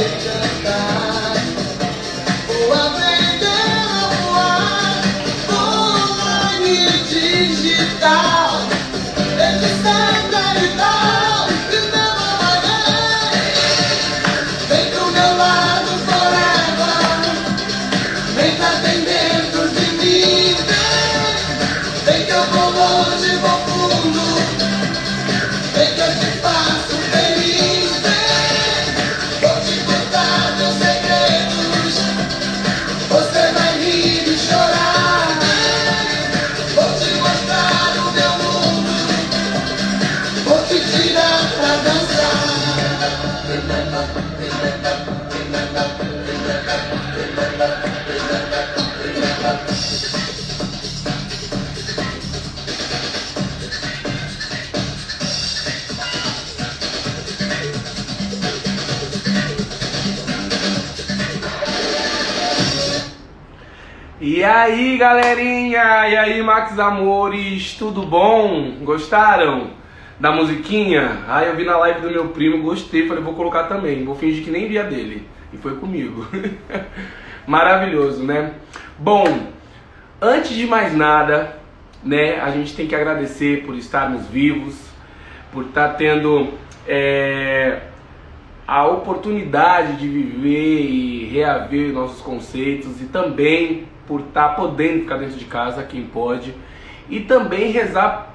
Just die. E aí, galerinha? E aí, Max Amores? Tudo bom? Gostaram da musiquinha? Ah, eu vi na live do meu primo, gostei, falei, vou colocar também. Vou fingir que nem via dele. E foi comigo. Maravilhoso, né? Bom, antes de mais nada, né, a gente tem que agradecer por estarmos vivos, por estar tá tendo é, a oportunidade de viver e reaver nossos conceitos e também por estar tá podendo ficar dentro de casa, quem pode, e também rezar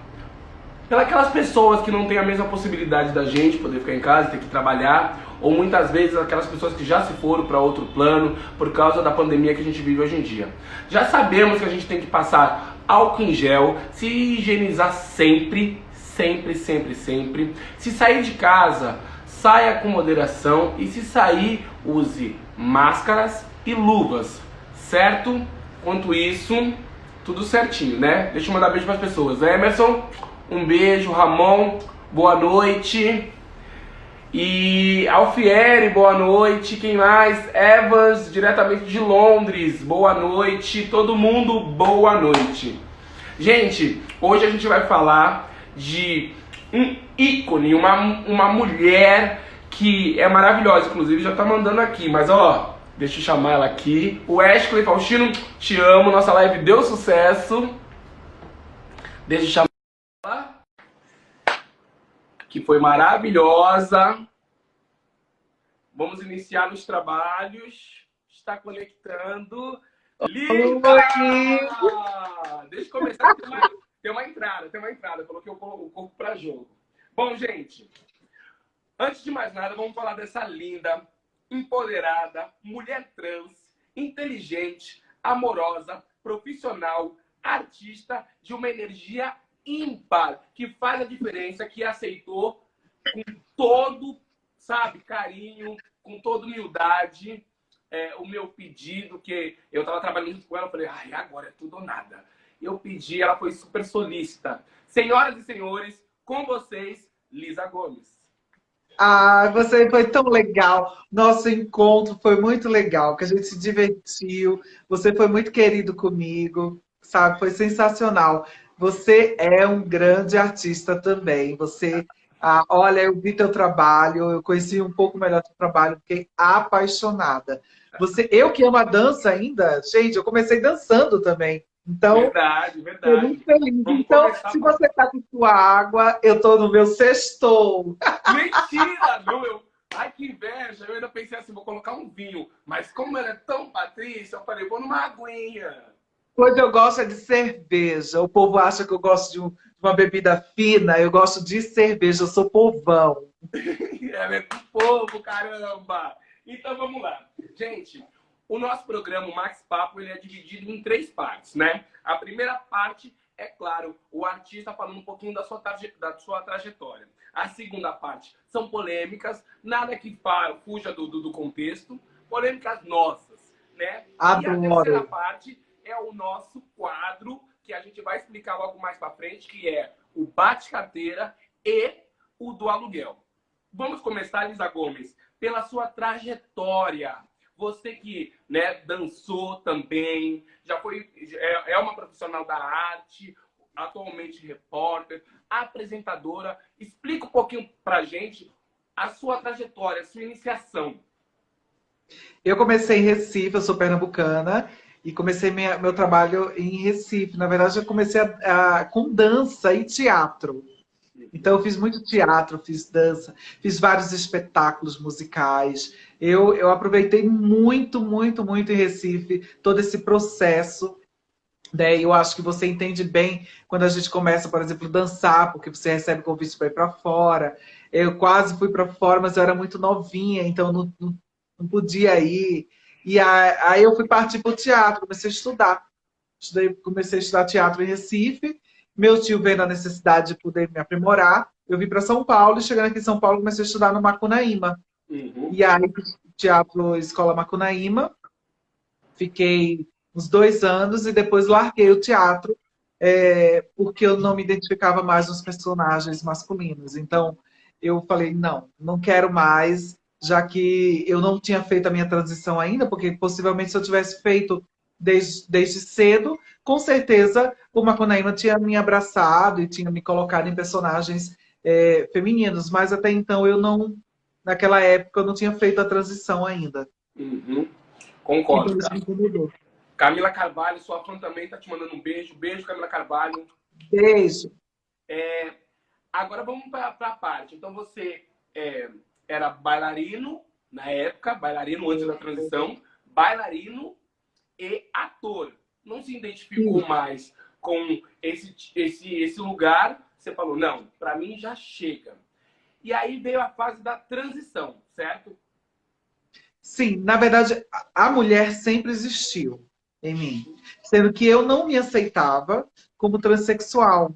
pelas pessoas que não têm a mesma possibilidade da gente poder ficar em casa, ter que trabalhar, ou muitas vezes aquelas pessoas que já se foram para outro plano por causa da pandemia que a gente vive hoje em dia. Já sabemos que a gente tem que passar álcool em gel, se higienizar sempre, sempre, sempre, sempre. Se sair de casa, saia com moderação e se sair, use máscaras e luvas, certo? Quanto isso, tudo certinho, né? Deixa eu mandar beijo para as pessoas. Emerson, um beijo. Ramon, boa noite. E Alfieri, boa noite. Quem mais? Evans, diretamente de Londres, boa noite. Todo mundo, boa noite. Gente, hoje a gente vai falar de um ícone, uma, uma mulher que é maravilhosa, inclusive já tá mandando aqui, mas ó, Deixa eu chamar ela aqui. O Ashley Faustino, te amo. Nossa live deu sucesso. Deixa. Que foi maravilhosa. Vamos iniciar os trabalhos. Está conectando. Linda! Deixa eu começar. Tem uma, tem uma entrada, tem uma entrada. coloquei o corpo para jogo. Bom, gente. Antes de mais nada, vamos falar dessa linda empoderada, mulher trans, inteligente, amorosa, profissional, artista de uma energia ímpar, que faz a diferença, que aceitou com todo, sabe, carinho, com toda humildade, é, o meu pedido, que eu estava trabalhando com ela, falei, ai, agora é tudo ou nada. Eu pedi, ela foi super solícita. Senhoras e senhores, com vocês, Lisa Gomes. Ah, você foi tão legal. Nosso encontro foi muito legal, que a gente se divertiu. Você foi muito querido comigo, sabe? Foi sensacional. Você é um grande artista também. Você, ah, olha, eu vi teu trabalho, eu conheci um pouco melhor teu trabalho, fiquei apaixonada. Você, eu que amo a dança ainda, gente, eu comecei dançando também. Então, verdade, verdade. muito feliz. Vamos então, se você está com sua água, eu estou no meu sextou. Mentira! Não, eu... Ai, que inveja! Eu ainda pensei assim, vou colocar um vinho. Mas como ela é tão patrícia, eu falei, vou numa aguinha. Pois eu gosto é de cerveja. O povo acha que eu gosto de, um, de uma bebida fina. Eu gosto de cerveja. Eu sou povão. é, do povo, caramba! Então, vamos lá. Gente, o nosso programa, o Max Papo, ele é dividido em três partes, né? A primeira parte é claro, o artista falando um pouquinho da sua, da sua trajetória. A segunda parte são polêmicas, nada que fuja do, do, do contexto, polêmicas nossas, né? Adoro. E a terceira parte é o nosso quadro, que a gente vai explicar logo mais para frente, que é o bate-carteira e o do aluguel. Vamos começar, Lisa Gomes, pela sua trajetória. Você que né, dançou também, já foi é, é uma profissional da arte, atualmente repórter, apresentadora. Explica um pouquinho pra gente a sua trajetória, a sua iniciação. Eu comecei em Recife, eu sou pernambucana, e comecei minha, meu trabalho em Recife. Na verdade, eu comecei a, a, com dança e teatro. Então, eu fiz muito teatro, fiz dança, fiz vários espetáculos musicais. Eu, eu aproveitei muito, muito, muito em Recife todo esse processo. Né? Eu acho que você entende bem quando a gente começa, por exemplo, dançar, porque você recebe convite para ir para fora. Eu quase fui para fora, mas eu era muito novinha, então não, não, não podia ir. E aí eu fui partir para o teatro, comecei a estudar. Estudei, comecei a estudar teatro em Recife. Meu tio vendo a necessidade de poder me aprimorar. Eu vim para São Paulo e chegando aqui em São Paulo comecei a estudar no Macunaíma. Uhum. E aí, teatro Escola Macunaíma. Fiquei uns dois anos e depois larguei o teatro é, porque eu não me identificava mais nos personagens masculinos. Então, eu falei, não, não quero mais já que eu não tinha feito a minha transição ainda, porque possivelmente se eu tivesse feito desde, desde cedo, com certeza o Macunaíma tinha me abraçado e tinha me colocado em personagens é, femininos, mas até então eu não, naquela época, eu não tinha feito a transição ainda. Uhum. Concordo. Então, Camila Carvalho, sua fã também está te mandando um beijo. Beijo, Camila Carvalho. Beijo. É, agora vamos para a parte. Então você é, era bailarino na época, bailarino antes da transição, bailarino e ator. Não se identificou Sim. mais com esse, esse, esse lugar. Você falou, não, para mim já chega. E aí veio a fase da transição, certo? Sim, na verdade, a mulher sempre existiu em mim. Sendo que eu não me aceitava como transexual.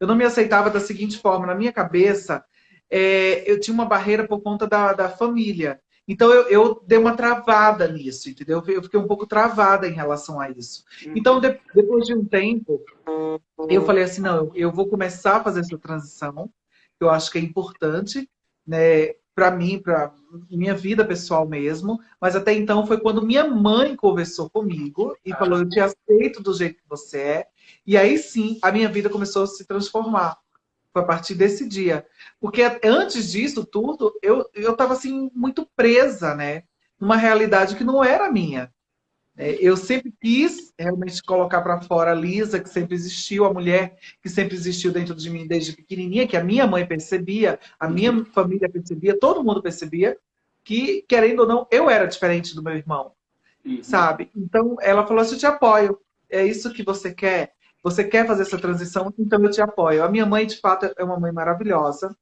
Eu não me aceitava da seguinte forma: na minha cabeça, é, eu tinha uma barreira por conta da, da família. Então eu, eu, dei uma travada nisso, entendeu? Eu fiquei um pouco travada em relação a isso. Uhum. Então, de, depois de um tempo, eu falei assim: não, eu vou começar a fazer essa transição, que eu acho que é importante, né? Para mim, para minha vida pessoal mesmo. Mas até então foi quando minha mãe conversou comigo e falou: eu te aceito do jeito que você é. E aí sim, a minha vida começou a se transformar. A partir desse dia. Porque antes disso tudo, eu estava assim, muito presa, né? Numa realidade que não era minha. É, eu sempre quis realmente colocar para fora a Lisa, que sempre existiu, a mulher que sempre existiu dentro de mim desde pequenininha, que a minha mãe percebia, a minha família percebia, todo mundo percebia, que, querendo ou não, eu era diferente do meu irmão, uhum. sabe? Então, ela falou assim, eu te apoio, é isso que você quer? Você quer fazer essa transição? Então, eu te apoio. A minha mãe, de fato, é uma mãe maravilhosa,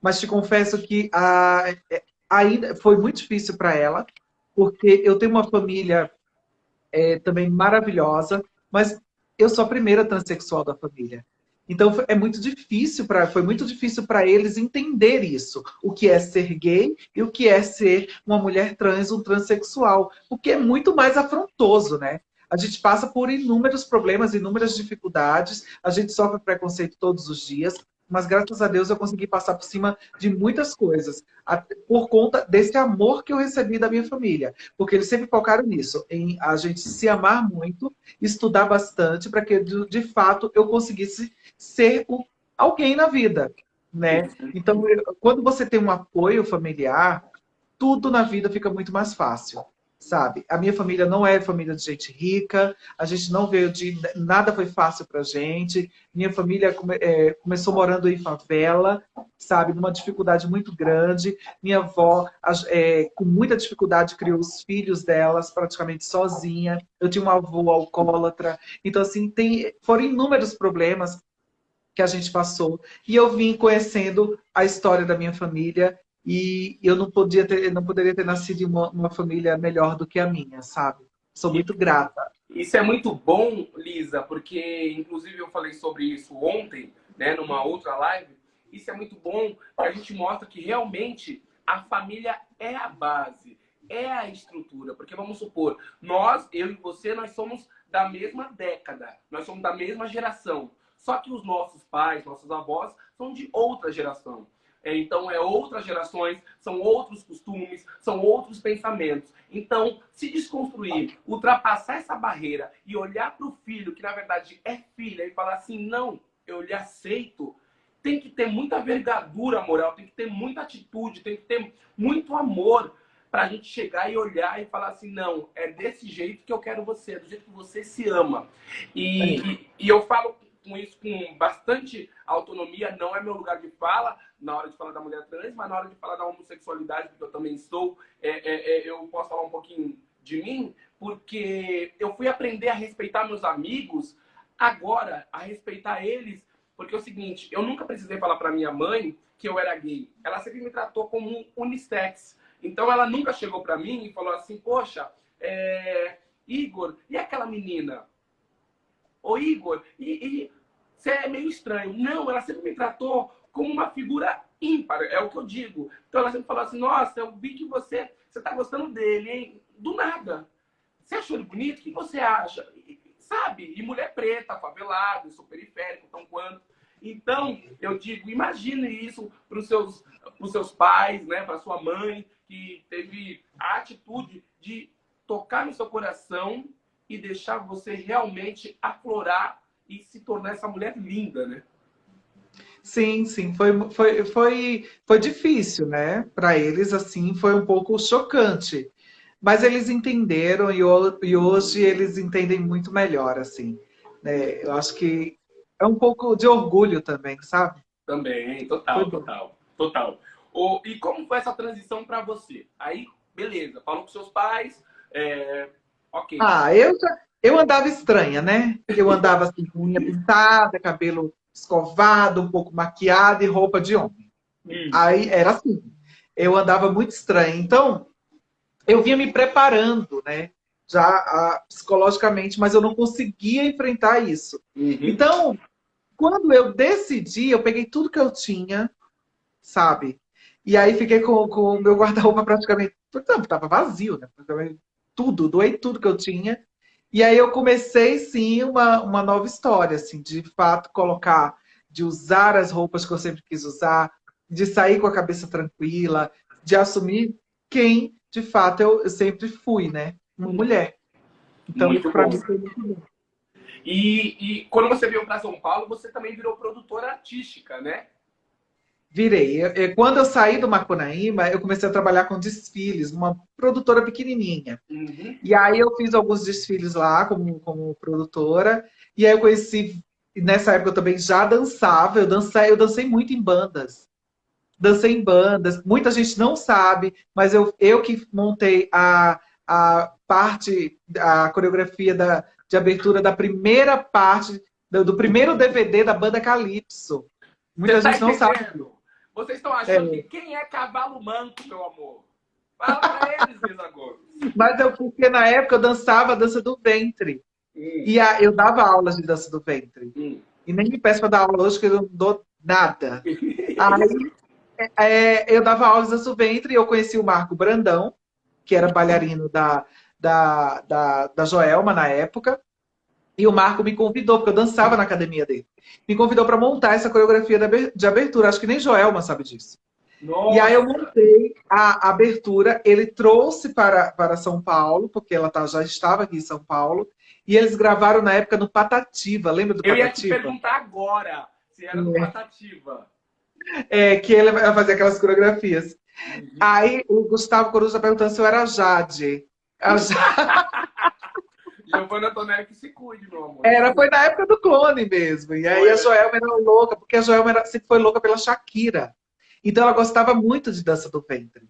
mas te confesso que a, é, ainda foi muito difícil para ela, porque eu tenho uma família é, também maravilhosa, mas eu sou a primeira transexual da família. Então é muito difícil para foi muito difícil para eles entender isso, o que é ser gay e o que é ser uma mulher trans, um transexual, o que é muito mais afrontoso, né? A gente passa por inúmeros problemas, inúmeras dificuldades, a gente sofre preconceito todos os dias, mas graças a Deus eu consegui passar por cima de muitas coisas, por conta desse amor que eu recebi da minha família. Porque eles sempre focaram nisso, em a gente se amar muito, estudar bastante, para que de fato eu conseguisse ser o, alguém na vida. Né? Então, quando você tem um apoio familiar, tudo na vida fica muito mais fácil sabe? A minha família não é família de gente rica, a gente não veio de. Nada foi fácil pra gente. Minha família come, é, começou morando em favela, sabe? Numa dificuldade muito grande. Minha avó, é, com muita dificuldade, criou os filhos delas praticamente sozinha. Eu tinha uma avó alcoólatra. Então, assim, tem, foram inúmeros problemas que a gente passou. E eu vim conhecendo a história da minha família e eu não podia ter, não poderia ter nascido em uma, uma família melhor do que a minha, sabe? Sou muito grata. Isso é muito bom, Lisa, porque inclusive eu falei sobre isso ontem, né, numa outra live. Isso é muito bom, a gente mostra que realmente a família é a base, é a estrutura. Porque vamos supor, nós, eu e você, nós somos da mesma década, nós somos da mesma geração. Só que os nossos pais, nossos avós são de outra geração. É, então, é outras gerações, são outros costumes, são outros pensamentos. Então, se desconstruir, ultrapassar essa barreira e olhar para o filho, que na verdade é filha, e falar assim: não, eu lhe aceito, tem que ter muita vergadura moral, tem que ter muita atitude, tem que ter muito amor. para a gente chegar e olhar e falar assim, não, é desse jeito que eu quero você, é do jeito que você se ama. E, e, e eu falo com isso com bastante autonomia, não é meu lugar de fala na hora de falar da mulher trans, mas na hora de falar da homossexualidade, porque eu também sou, é, é, é, eu posso falar um pouquinho de mim, porque eu fui aprender a respeitar meus amigos agora, a respeitar eles, porque é o seguinte, eu nunca precisei falar para minha mãe que eu era gay. Ela sempre me tratou como um unissex. Então ela nunca chegou para mim e falou assim, poxa, é... Igor, e aquela menina? Ô Igor, e, e você é meio estranho. Não, ela sempre me tratou como uma figura ímpar, é o que eu digo. Então ela sempre falou assim, nossa, eu vi que você, você tá gostando dele, hein? Do nada. Você achou ele bonito? O que você acha? sabe? E mulher preta, favelada, sou periférico, tão quanto. Então, eu digo, imagine isso para os seus, seus pais, né, para sua mãe, que teve a atitude de tocar no seu coração e deixar você realmente aflorar e se tornar essa mulher linda, né? Sim, sim, foi, foi, foi, foi difícil, né? Para eles, assim, foi um pouco chocante. Mas eles entenderam e, e hoje eles entendem muito melhor, assim. Né? Eu acho que é um pouco de orgulho também, sabe? Também, total, total, total. O, e como foi essa transição para você? Aí, beleza, falou com seus pais, é, ok. Ah, eu, eu andava estranha, né? Eu andava assim, com unha pintada, cabelo escovado, um pouco maquiado e roupa de homem. Hum. Aí era assim. Eu andava muito estranha. Então, eu vinha me preparando, né? Já ah, psicologicamente, mas eu não conseguia enfrentar isso. Uhum. Então, quando eu decidi, eu peguei tudo que eu tinha, sabe? E aí fiquei com, com o meu guarda-roupa praticamente. Não, tava vazio, né? Tudo, doei tudo que eu tinha. E aí eu comecei, sim, uma, uma nova história, assim, de fato colocar, de usar as roupas que eu sempre quis usar, de sair com a cabeça tranquila, de assumir quem de fato, eu, eu sempre fui, né? Uma uhum. mulher. Então, para mim foi muito bom. E, e quando você veio para São Paulo, você também virou produtora artística, né? Virei. Quando eu saí do Macunaíma, eu comecei a trabalhar com desfiles, uma produtora pequenininha. Uhum. E aí eu fiz alguns desfiles lá como, como produtora. E aí eu conheci, nessa época eu também já dançava, eu dancei, eu dancei muito em bandas dancei em bandas, muita gente não sabe, mas eu, eu que montei a, a parte, a coreografia da, de abertura da primeira parte, do, do primeiro DVD da banda Calypso. Muita Você gente tá não sabe. Vocês estão achando é. que quem é cavalo manco, meu amor? Fala pra eles, Bisagor. Mas eu, porque na época eu dançava a dança do ventre. Hum. E a, eu dava aulas de dança do ventre. Hum. E nem me peço para dar aula hoje, que eu não dou nada. Aí é, eu dava aulas da Ventre e eu conheci o Marco Brandão, que era bailarino da, da, da, da Joelma na época. E o Marco me convidou, porque eu dançava na academia dele. Me convidou para montar essa coreografia de abertura. Acho que nem Joelma sabe disso. Nossa. E aí eu montei a abertura. Ele trouxe para, para São Paulo, porque ela tá, já estava aqui em São Paulo. E eles gravaram na época no Patativa. Lembra do eu Patativa? Eu ia te perguntar agora se era no é. Patativa é, que ele vai fazer aquelas coreografias. Uhum. Aí o Gustavo Coruja perguntando se eu era Jade. A Jade. Giovanna Tonelli que se cuide, meu amor. Era, foi na época do clone mesmo. E aí foi. a Joelma era louca, porque a Joelma era, sempre foi louca pela Shakira. Então ela gostava muito de dança do ventre.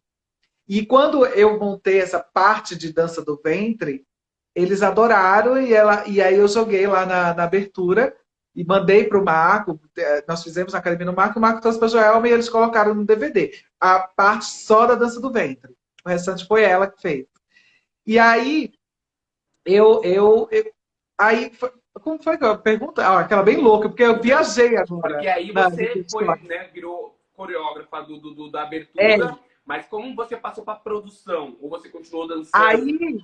E quando eu montei essa parte de dança do ventre, eles adoraram e, ela, e aí eu joguei lá na, na abertura e mandei para o Marco, é, nós fizemos na academia no Marco, o Marco trouxe para a Joelma e eles colocaram no DVD. A parte só da dança do ventre. O restante foi ela que fez. E aí, eu, eu, eu aí, foi, como foi que eu pergunta? Ah, aquela bem louca, porque eu viajei agora. Porque aí você foi, né, virou coreógrafa do, do, do da abertura, é. mas como você passou para produção? Ou você continuou dançando? Aí,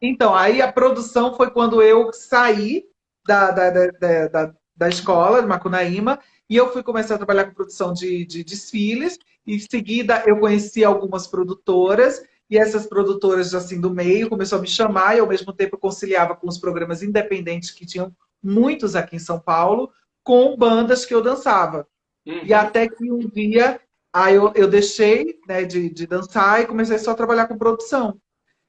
então, aí a produção foi quando eu saí da, da, da, da da escola, de Macunaíma, e eu fui começar a trabalhar com produção de, de desfiles, e em seguida eu conheci algumas produtoras, e essas produtoras assim do meio começou a me chamar, e ao mesmo tempo conciliava com os programas independentes que tinham muitos aqui em São Paulo, com bandas que eu dançava. Uhum. E até que um dia Aí eu, eu deixei né, de, de dançar e comecei só a trabalhar com produção.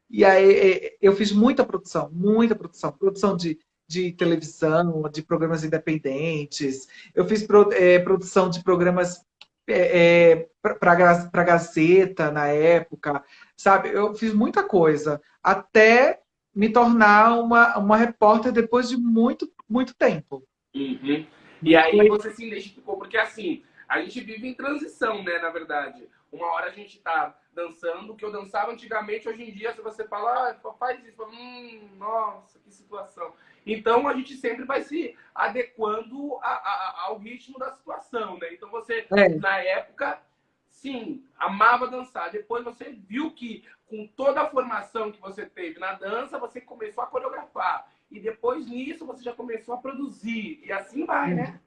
E aí eu fiz muita produção, muita produção. Produção de, de televisão, de programas independentes. Eu fiz pro, é, produção de programas é, é, para a Gazeta na época, sabe? Eu fiz muita coisa até me tornar uma, uma repórter depois de muito, muito tempo. Uhum. E aí você se identificou, porque assim, a gente vive em transição, né, na verdade. Uma hora a gente tá dançando, que eu dançava antigamente, hoje em dia, se você falar, ah, faz isso, fala, hum, nossa, que situação. Então a gente sempre vai se adequando a, a, ao ritmo da situação, né? Então você, é. na época, sim, amava dançar. Depois você viu que com toda a formação que você teve na dança, você começou a coreografar. E depois nisso você já começou a produzir. E assim vai, né?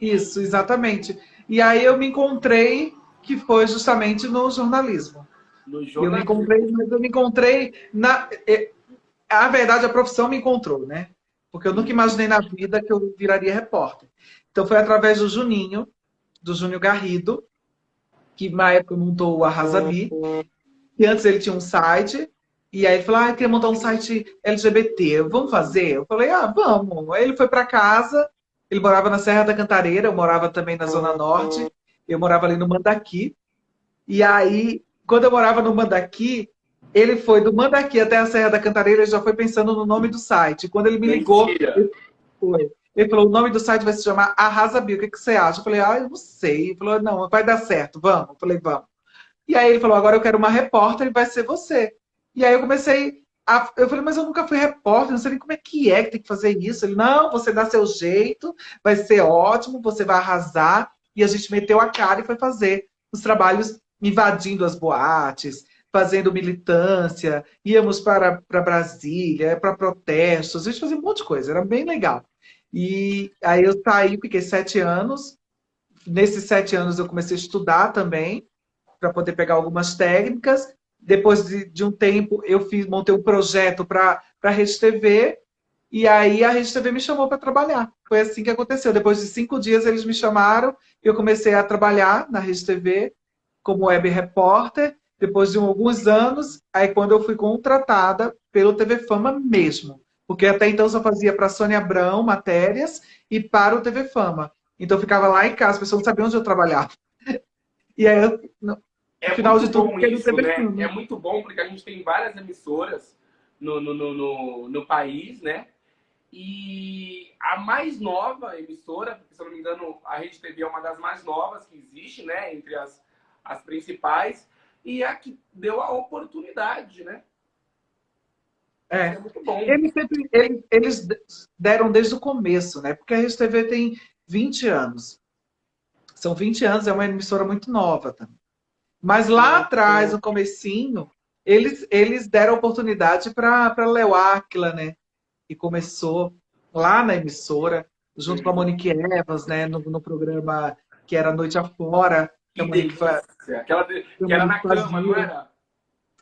Isso, exatamente. E aí eu me encontrei que foi justamente no jornalismo. No jornalismo. Eu me encontrei, mas eu me encontrei na. A verdade, a profissão me encontrou, né? Porque eu nunca imaginei na vida que eu viraria repórter. Então foi através do Juninho, do Júnior Garrido, que na época montou o Arrasabi. E antes ele tinha um site. E aí ele falou: Ah, eu queria montar um site LGBT. Vamos fazer? Eu falei: Ah, vamos. Aí ele foi para casa. Ele morava na Serra da Cantareira, eu morava também na Zona Norte. Eu morava ali no Mandaqui. E aí, quando eu morava no Mandaqui, ele foi do Mandaqui até a Serra da Cantareira, ele já foi pensando no nome do site. Quando ele me ligou, ele, foi. ele falou: o nome do site vai se chamar Arrasa Bio. O que, que você acha? Eu falei: ah, eu não sei. Ele falou: não, vai dar certo, vamos. Eu falei: vamos. E aí ele falou: agora eu quero uma repórter e vai ser você. E aí eu comecei. A... Eu falei, mas eu nunca fui repórter, não sei nem como é que é que tem que fazer isso. Ele, não, você dá seu jeito, vai ser ótimo, você vai arrasar e a gente meteu a cara e foi fazer os trabalhos invadindo as boates, fazendo militância, íamos para, para Brasília, para protestos, a gente fazia um monte de coisa, era bem legal. E aí eu saí, fiquei sete anos. Nesses sete anos eu comecei a estudar também, para poder pegar algumas técnicas. Depois de, de um tempo, eu fiz, montei um projeto para a Rede TV, e aí a Rede TV me chamou para trabalhar. Foi assim que aconteceu. Depois de cinco dias eles me chamaram e eu comecei a trabalhar na Rede TV como web repórter. Depois de alguns anos, aí quando eu fui contratada pelo TV Fama mesmo. Porque até então eu só fazia para Sônia Abrão matérias e para o TV Fama. Então eu ficava lá em casa, as pessoas não sabiam onde eu trabalhava. E aí eu, no é final de tudo, isso, né? É muito bom porque a gente tem várias emissoras no, no, no, no, no país, né? E a mais nova emissora, porque, se eu não me engano, a Rede TV é uma das mais novas que existe, né? Entre as, as principais. E é a que deu a oportunidade, né? É, é muito bom. Eles, sempre, eles, eles deram desde o começo, né? Porque a Rede TV tem 20 anos. São 20 anos, é uma emissora muito nova também. Mas lá atrás, no comecinho, eles, eles deram oportunidade para Leo Aquila, né? Que começou lá na emissora, junto com a Monique Evans, né, no, no programa que era Noite Afora. Que, que, que, Aquela de, que era na fazia. cama, não era?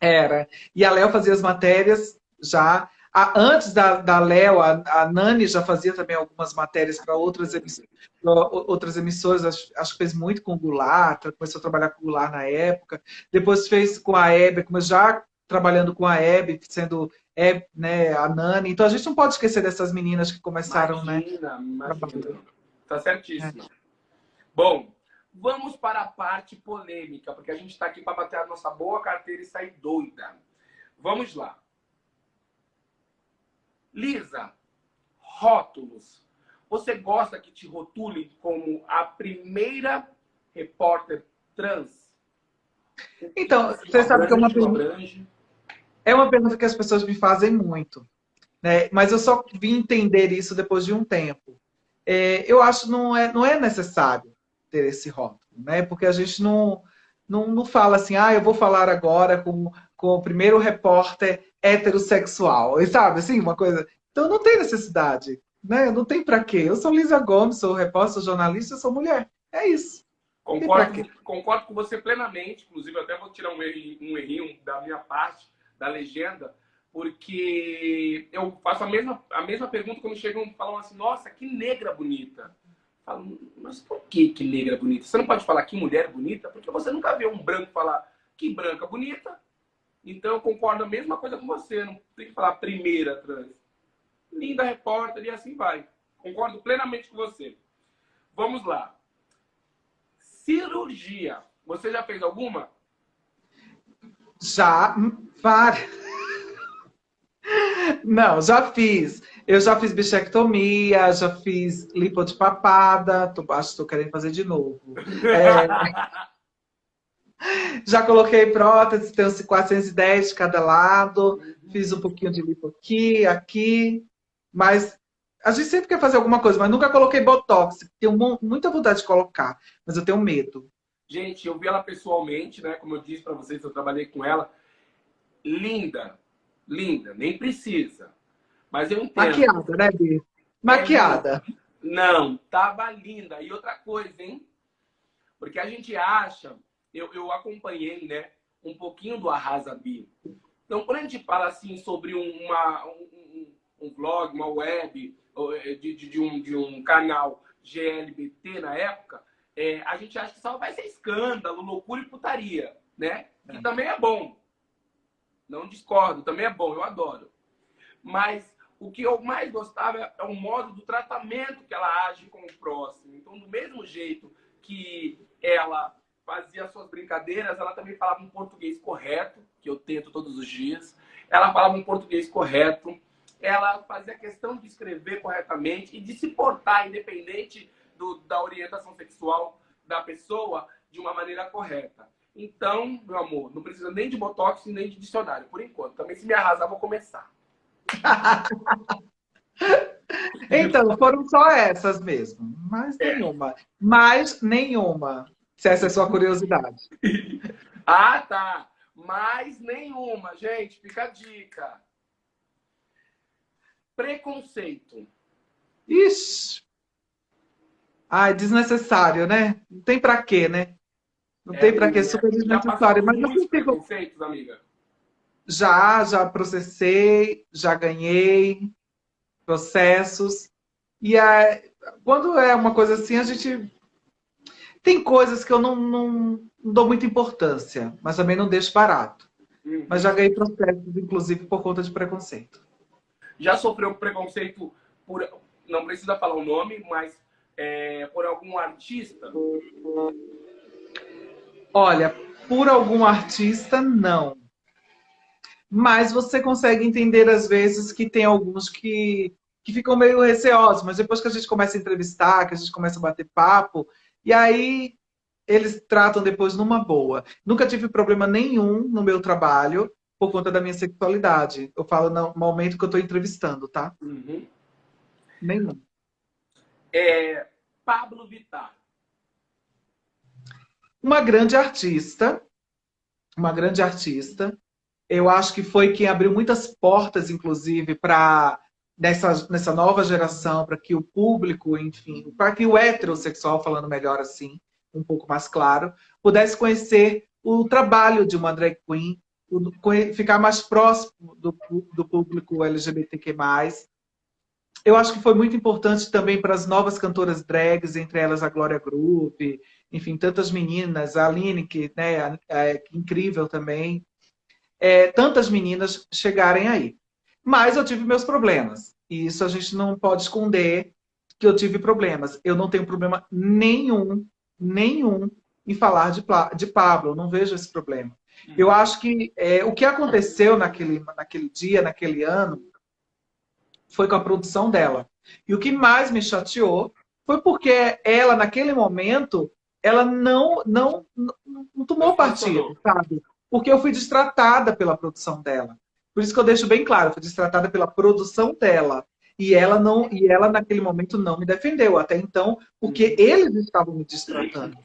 Era. E a Léo fazia as matérias já. A, antes da, da Léo, a, a, Nani já fazia também algumas matérias para outras, emissoras, outras emissoras. Acho, acho, que fez muito com o Goulart, começou a trabalhar com o Goulart na época. Depois fez com a Hebe, como já trabalhando com a Hebe, sendo é, né, a Nani. Então a gente não pode esquecer dessas meninas que começaram, imagina, né? Imagina, Tá certíssimo. É. Bom, vamos para a parte polêmica, porque a gente está aqui para bater a nossa boa carteira e sair doida. Vamos lá. Lisa, rótulos. Você gosta que te rotule como a primeira repórter trans? Então, você sabe que é uma pergunta. É uma pergunta que as pessoas me fazem muito, né? Mas eu só vim entender isso depois de um tempo. É, eu acho que não é, não é necessário ter esse rótulo, né? Porque a gente não, não, não fala assim, ah, eu vou falar agora com, com o primeiro repórter heterossexual, sabe? Assim, uma coisa. Então não tem necessidade, né? Não tem para quê. Eu sou Lisa Gomes, sou repórter, sou jornalista, sou mulher. É isso. Concordo, concordo com você plenamente. Inclusive, até vou tirar um errinho, um errinho da minha parte da legenda, porque eu faço a mesma, a mesma pergunta quando chegam e falam assim, nossa, que negra bonita. falo, mas por que que negra bonita? Você não pode falar que mulher bonita, porque você nunca vê um branco falar que branca bonita. Então eu concordo a mesma coisa com você, não tem que falar primeira trans. Linda repórter e assim vai. Concordo plenamente com você. Vamos lá. Cirurgia. Você já fez alguma? Já, várias. Não, já fiz. Eu já fiz bichectomia, já fiz lipo de papada, tô, acho que estou querendo fazer de novo. É... já coloquei prótese, tenho 410 de cada lado, fiz um pouquinho de lipo aqui, aqui, mas a gente sempre quer fazer alguma coisa, mas nunca coloquei botox. Tenho muita vontade de colocar, mas eu tenho medo. Gente, eu vi ela pessoalmente, né? Como eu disse para vocês, eu trabalhei com ela. Linda, linda, nem precisa. Mas eu entendo. Maquiada, né, Bi? Maquiada. Não, tava linda. E outra coisa, hein? Porque a gente acha, eu, eu acompanhei, né, um pouquinho do Arrasa Bi. Então, quando a gente fala assim sobre uma, um, um, vlog, uma web, é, de, de, de, um, de um canal GLBT na época, é, a gente acha que só vai ser escândalo, loucura e putaria, né? Que é. também é bom. Não discordo, também é bom, eu adoro. Mas o que eu mais gostava é o modo do tratamento que ela age com o próximo. Então, do mesmo jeito que ela fazia suas brincadeiras, ela também falava um português correto, que eu tento todos os dias. Ela falava um português correto. Ela fazia questão de escrever corretamente e de se portar, independente do, da orientação sexual da pessoa, de uma maneira correta. Então, meu amor, não precisa nem de botox nem de dicionário, por enquanto. Também, se me arrasar, vou começar. então, foram só essas mesmo. Mais é. nenhuma. Mais nenhuma. Se essa é sua curiosidade. ah, tá. Mais nenhuma. Gente, fica a dica. Preconceito. Ixi. Ai, desnecessário, né? Não tem pra quê, né? Não é, tem pra quê, super desnecessário. Mas fico... preconceitos, amiga. Já, já processei, já ganhei processos. E é, quando é uma coisa assim, a gente. Tem coisas que eu não, não, não dou muita importância, mas também não deixo barato. Uhum. Mas já ganhei processos, inclusive, por conta de preconceito. Já sofreu preconceito por. Não precisa falar o nome, mas é, por algum artista? Olha, por algum artista, não. Mas você consegue entender, às vezes, que tem alguns que, que ficam meio receosos, mas depois que a gente começa a entrevistar, que a gente começa a bater papo, e aí eles tratam depois numa boa. Nunca tive problema nenhum no meu trabalho por conta da minha sexualidade. Eu falo no momento que eu estou entrevistando, tá? Uhum. Nenhum. É, Pablo Vittar. Uma grande artista, uma grande artista, eu acho que foi quem abriu muitas portas, inclusive, para nessa, nessa nova geração, para que o público, enfim, para que o heterossexual, falando melhor assim, um pouco mais claro, pudesse conhecer o trabalho de uma drag queen, ficar mais próximo do, do público LGBTQ+. Eu acho que foi muito importante também para as novas cantoras drags, entre elas a Glória Groove, enfim, tantas meninas, a Aline, que né, é, incrível também, é, tantas meninas chegarem aí. Mas eu tive meus problemas. E isso a gente não pode esconder que eu tive problemas. Eu não tenho problema nenhum, nenhum em falar de, de Pablo. Eu não vejo esse problema. Uhum. Eu acho que é, o que aconteceu naquele, naquele dia, naquele ano, foi com a produção dela. E o que mais me chateou foi porque ela, naquele momento, ela não, não, não, tomou partido, sabe? porque eu fui destratada pela produção dela. Por isso que eu deixo bem claro, fui destratada pela produção dela. E ela não, e ela naquele momento não me defendeu até então, porque uhum. eles estavam me destratando.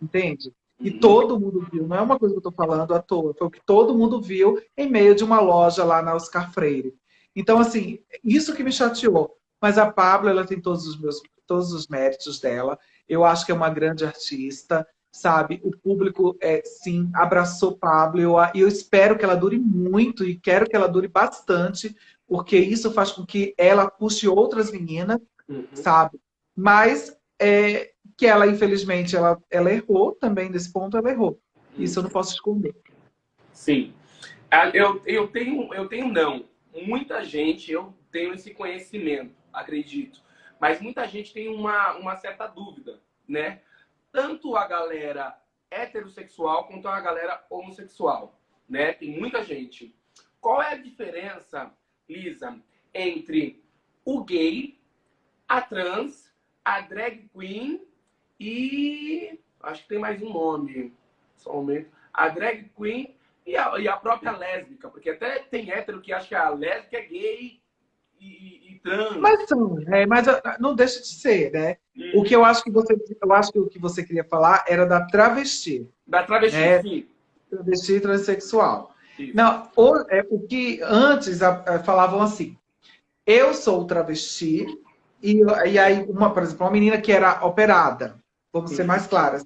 Entende? E uhum. todo mundo viu, não é uma coisa que eu estou falando à toa, foi o que todo mundo viu em meio de uma loja lá na Oscar Freire. Então, assim, isso que me chateou. Mas a Pablo, ela tem todos os meus, todos os méritos dela. Eu acho que é uma grande artista sabe? O público, é, sim, abraçou Pablo. Eu, eu espero que ela dure muito e quero que ela dure bastante, porque isso faz com que ela puxe outras meninas, uhum. sabe? Mas é, que ela, infelizmente, ela, ela errou também nesse ponto, ela errou. Isso eu não posso esconder. Sim. Ah, eu, eu, tenho, eu tenho não. Muita gente, eu tenho esse conhecimento, acredito. Mas muita gente tem uma, uma certa dúvida, né? Tanto a galera heterossexual quanto a galera homossexual, né? Tem muita gente. Qual é a diferença, Lisa, entre o gay, a trans, a drag queen e acho que tem mais um nome, só um momento. A drag queen e a, e a própria lésbica, porque até tem hétero que acha que a lésbica é gay e, e trans. Mas são, é, mas ah, não deixa de ser, né? Hum. O que eu acho que você, eu acho que o que você queria falar era da travesti. Da travesti, é, sim. Travesti transexual. Não, o, é, antes a, a, falavam assim, eu sou travesti e, e aí uma, por exemplo, uma menina que era operada, vamos sim. ser mais claras,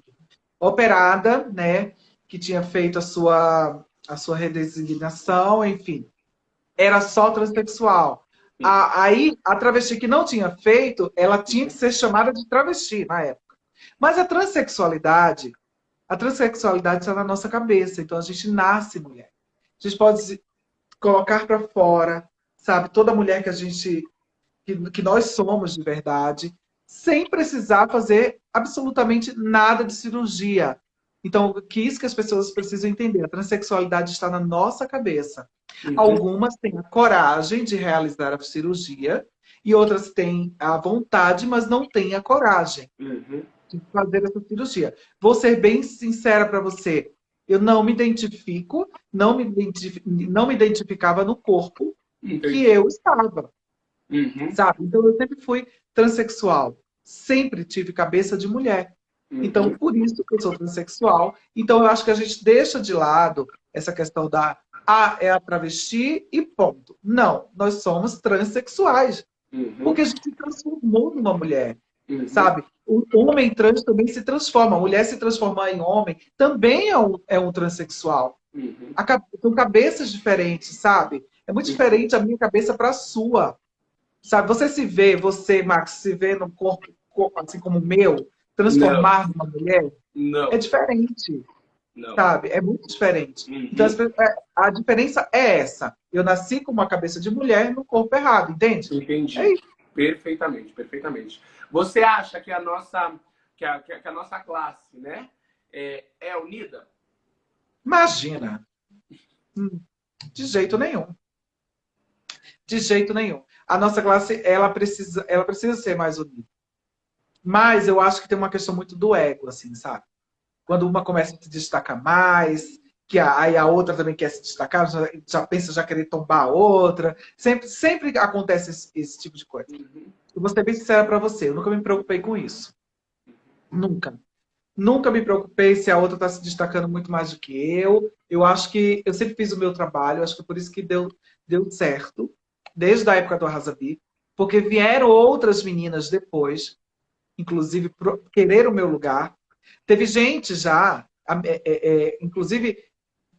operada, né, que tinha feito a sua a sua redesignação, enfim, era só transexual. A, aí, a travesti que não tinha feito, ela tinha que ser chamada de travesti na época. Mas a transexualidade, a transexualidade está na nossa cabeça, então a gente nasce mulher. A gente pode colocar para fora, sabe, toda mulher que a gente que, que nós somos de verdade, sem precisar fazer absolutamente nada de cirurgia. Então, que isso que as pessoas precisam entender. A transexualidade está na nossa cabeça. Uhum. Algumas têm a coragem de realizar a cirurgia e outras têm a vontade, mas não têm a coragem uhum. de fazer essa cirurgia. Vou ser bem sincera para você. Eu não me identifico, não me, identif... não me identificava no corpo que eu estava. Uhum. Sabe? Então, eu sempre fui transexual. Sempre tive cabeça de mulher. Então, uhum. por isso que eu sou transexual. Então, eu acho que a gente deixa de lado essa questão da ah, é a travesti e ponto. Não, nós somos transexuais. Uhum. Porque a gente se transformou numa mulher. Uhum. Sabe? O homem trans também se transforma. A mulher se transformar em homem também é um, é um transexual. Uhum. A, são cabeças diferentes, sabe? É muito uhum. diferente a minha cabeça para a sua. Sabe? Você se vê, você, Max, se vê no corpo assim como o meu, transformar numa mulher, não. é diferente. Não. Sabe? É muito diferente. Uhum. Então, é, a diferença é essa. Eu nasci com uma cabeça de mulher no corpo errado, entende? Entendi. É perfeitamente, perfeitamente. Você acha que a nossa, que a, que a nossa classe né, é, é unida? Imagina. Hum, de jeito nenhum. De jeito nenhum. A nossa classe, ela precisa, ela precisa ser mais unida. Mas eu acho que tem uma questão muito do ego, assim, sabe? Quando uma começa a se destacar mais, que a, aí a outra também quer se destacar, já, já pensa já querer tombar a outra. Sempre, sempre acontece esse, esse tipo de coisa. Uhum. Eu vou ser bem sincera para você, eu nunca me preocupei com isso. Nunca. Nunca me preocupei se a outra está se destacando muito mais do que eu. Eu acho que eu sempre fiz o meu trabalho, acho que por isso que deu, deu certo, desde a época do Arrasabi, porque vieram outras meninas depois inclusive, querer o meu lugar. Teve gente já, é, é, é, inclusive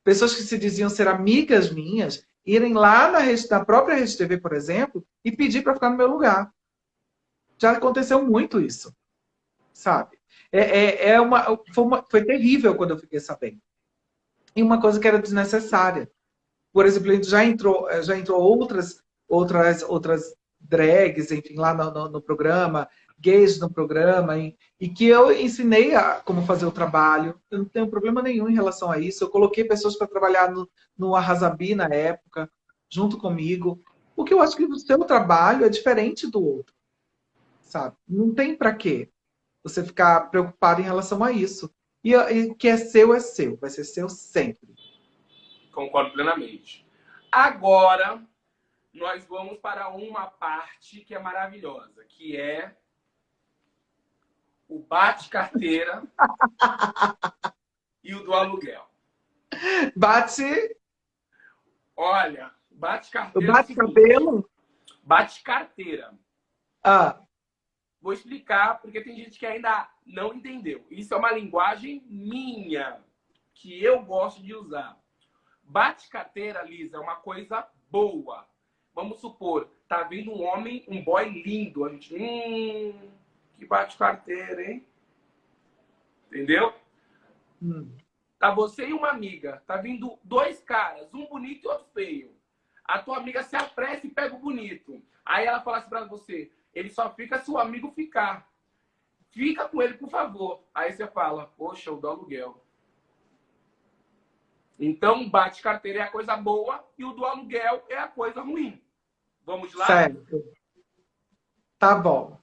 pessoas que se diziam ser amigas minhas, irem lá na, na própria Rede TV, por exemplo, e pedir para ficar no meu lugar. Já aconteceu muito isso, sabe? É, é, é uma, foi, uma, foi terrível quando eu fiquei sabendo. E uma coisa que era desnecessária. Por exemplo, já entrou, já entrou outras, outras, outras drags, enfim, lá no, no, no programa, gays no programa e, e, que eu ensinei a como fazer o trabalho. Eu não tenho problema nenhum em relação a isso. Eu coloquei pessoas para trabalhar no, no Arrasabi na época, junto comigo. Porque eu acho que o seu trabalho é diferente do outro. Sabe? Não tem para quê você ficar preocupado em relação a isso. E o que é seu é seu, vai ser seu sempre. Concordo plenamente. Agora, nós vamos para uma parte que é maravilhosa, que é o bate-carteira e o do aluguel. Bate. Olha, bate-carteira. O bate-cabelo? Bate-carteira. Ah. Vou explicar, porque tem gente que ainda não entendeu. Isso é uma linguagem minha, que eu gosto de usar. Bate-carteira, Lisa, é uma coisa boa. Vamos supor, tá vindo um homem, um boy lindo. A gente. Hum, que bate carteira, hein? Entendeu? Hum. Tá você e uma amiga. Tá vindo dois caras, um bonito e outro feio. A tua amiga se apressa e pega o bonito. Aí ela fala assim pra você: ele só fica se o amigo ficar. Fica com ele, por favor. Aí você fala: poxa, o do aluguel. Então, bate carteira é a coisa boa e o do aluguel é a coisa ruim. Vamos lá? Certo. Tá bom.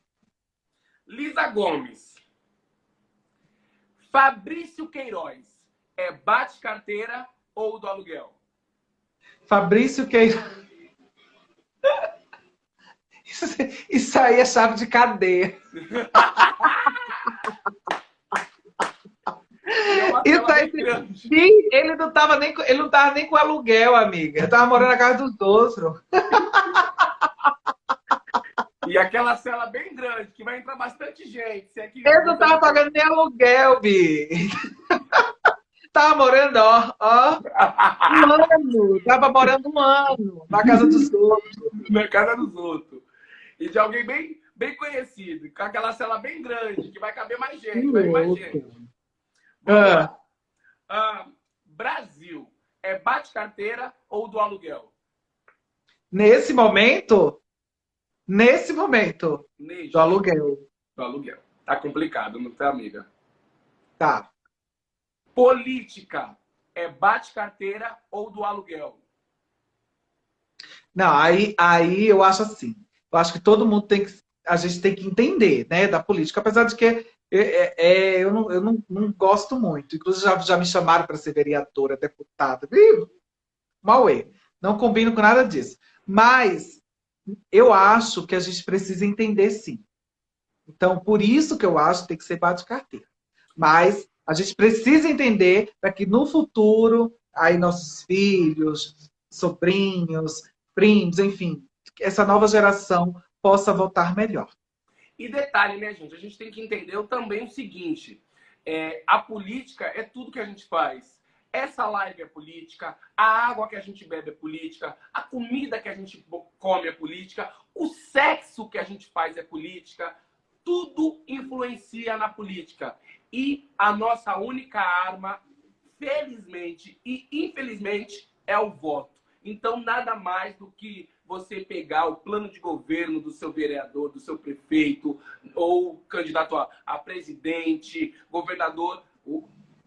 Lisa Gomes. Fabrício Queiroz. É bate carteira ou do aluguel? Fabrício Queiroz. Isso, isso aí é chave de cadeia. Sim, ele não tava nem ele não tava nem com aluguel, amiga. Ele tava morando na casa dos outros. E aquela cela bem grande, que vai entrar bastante gente. É que... Ele não tava pagando nem aluguel, Bi. Tava morando, ó, ó, um ano. Tava morando um ano na casa dos outros. Na casa dos outros. E de alguém bem, bem conhecido, com aquela cela bem grande, que vai caber mais gente, vai mais gente. Ah. Ah, Brasil, é bate carteira ou do aluguel? Nesse momento? Nesse momento. Neste. Do aluguel. Do aluguel. Tá complicado, não tá, amiga? Tá. Política é bate carteira ou do aluguel? Não, aí, aí eu acho assim. Eu acho que todo mundo tem que. A gente tem que entender, né, da política, apesar de que é, é, é eu, não, eu não, não, gosto muito. Inclusive, já, já me chamaram para ser vereadora, deputada. Mauê. Não combino com nada disso. Mas eu acho que a gente precisa entender sim. Então, por isso que eu acho que tem que ser bate-carteira. Mas a gente precisa entender para que no futuro, aí nossos filhos, sobrinhos, primos, enfim, essa nova geração possa votar melhor. E detalhe, né, gente? A gente tem que entender também o seguinte: é, a política é tudo que a gente faz. Essa live é política, a água que a gente bebe é política, a comida que a gente come é política, o sexo que a gente faz é política, tudo influencia na política. E a nossa única arma, felizmente e infelizmente, é o voto. Então, nada mais do que você pegar o plano de governo do seu vereador, do seu prefeito, ou candidato a, presidente, governador,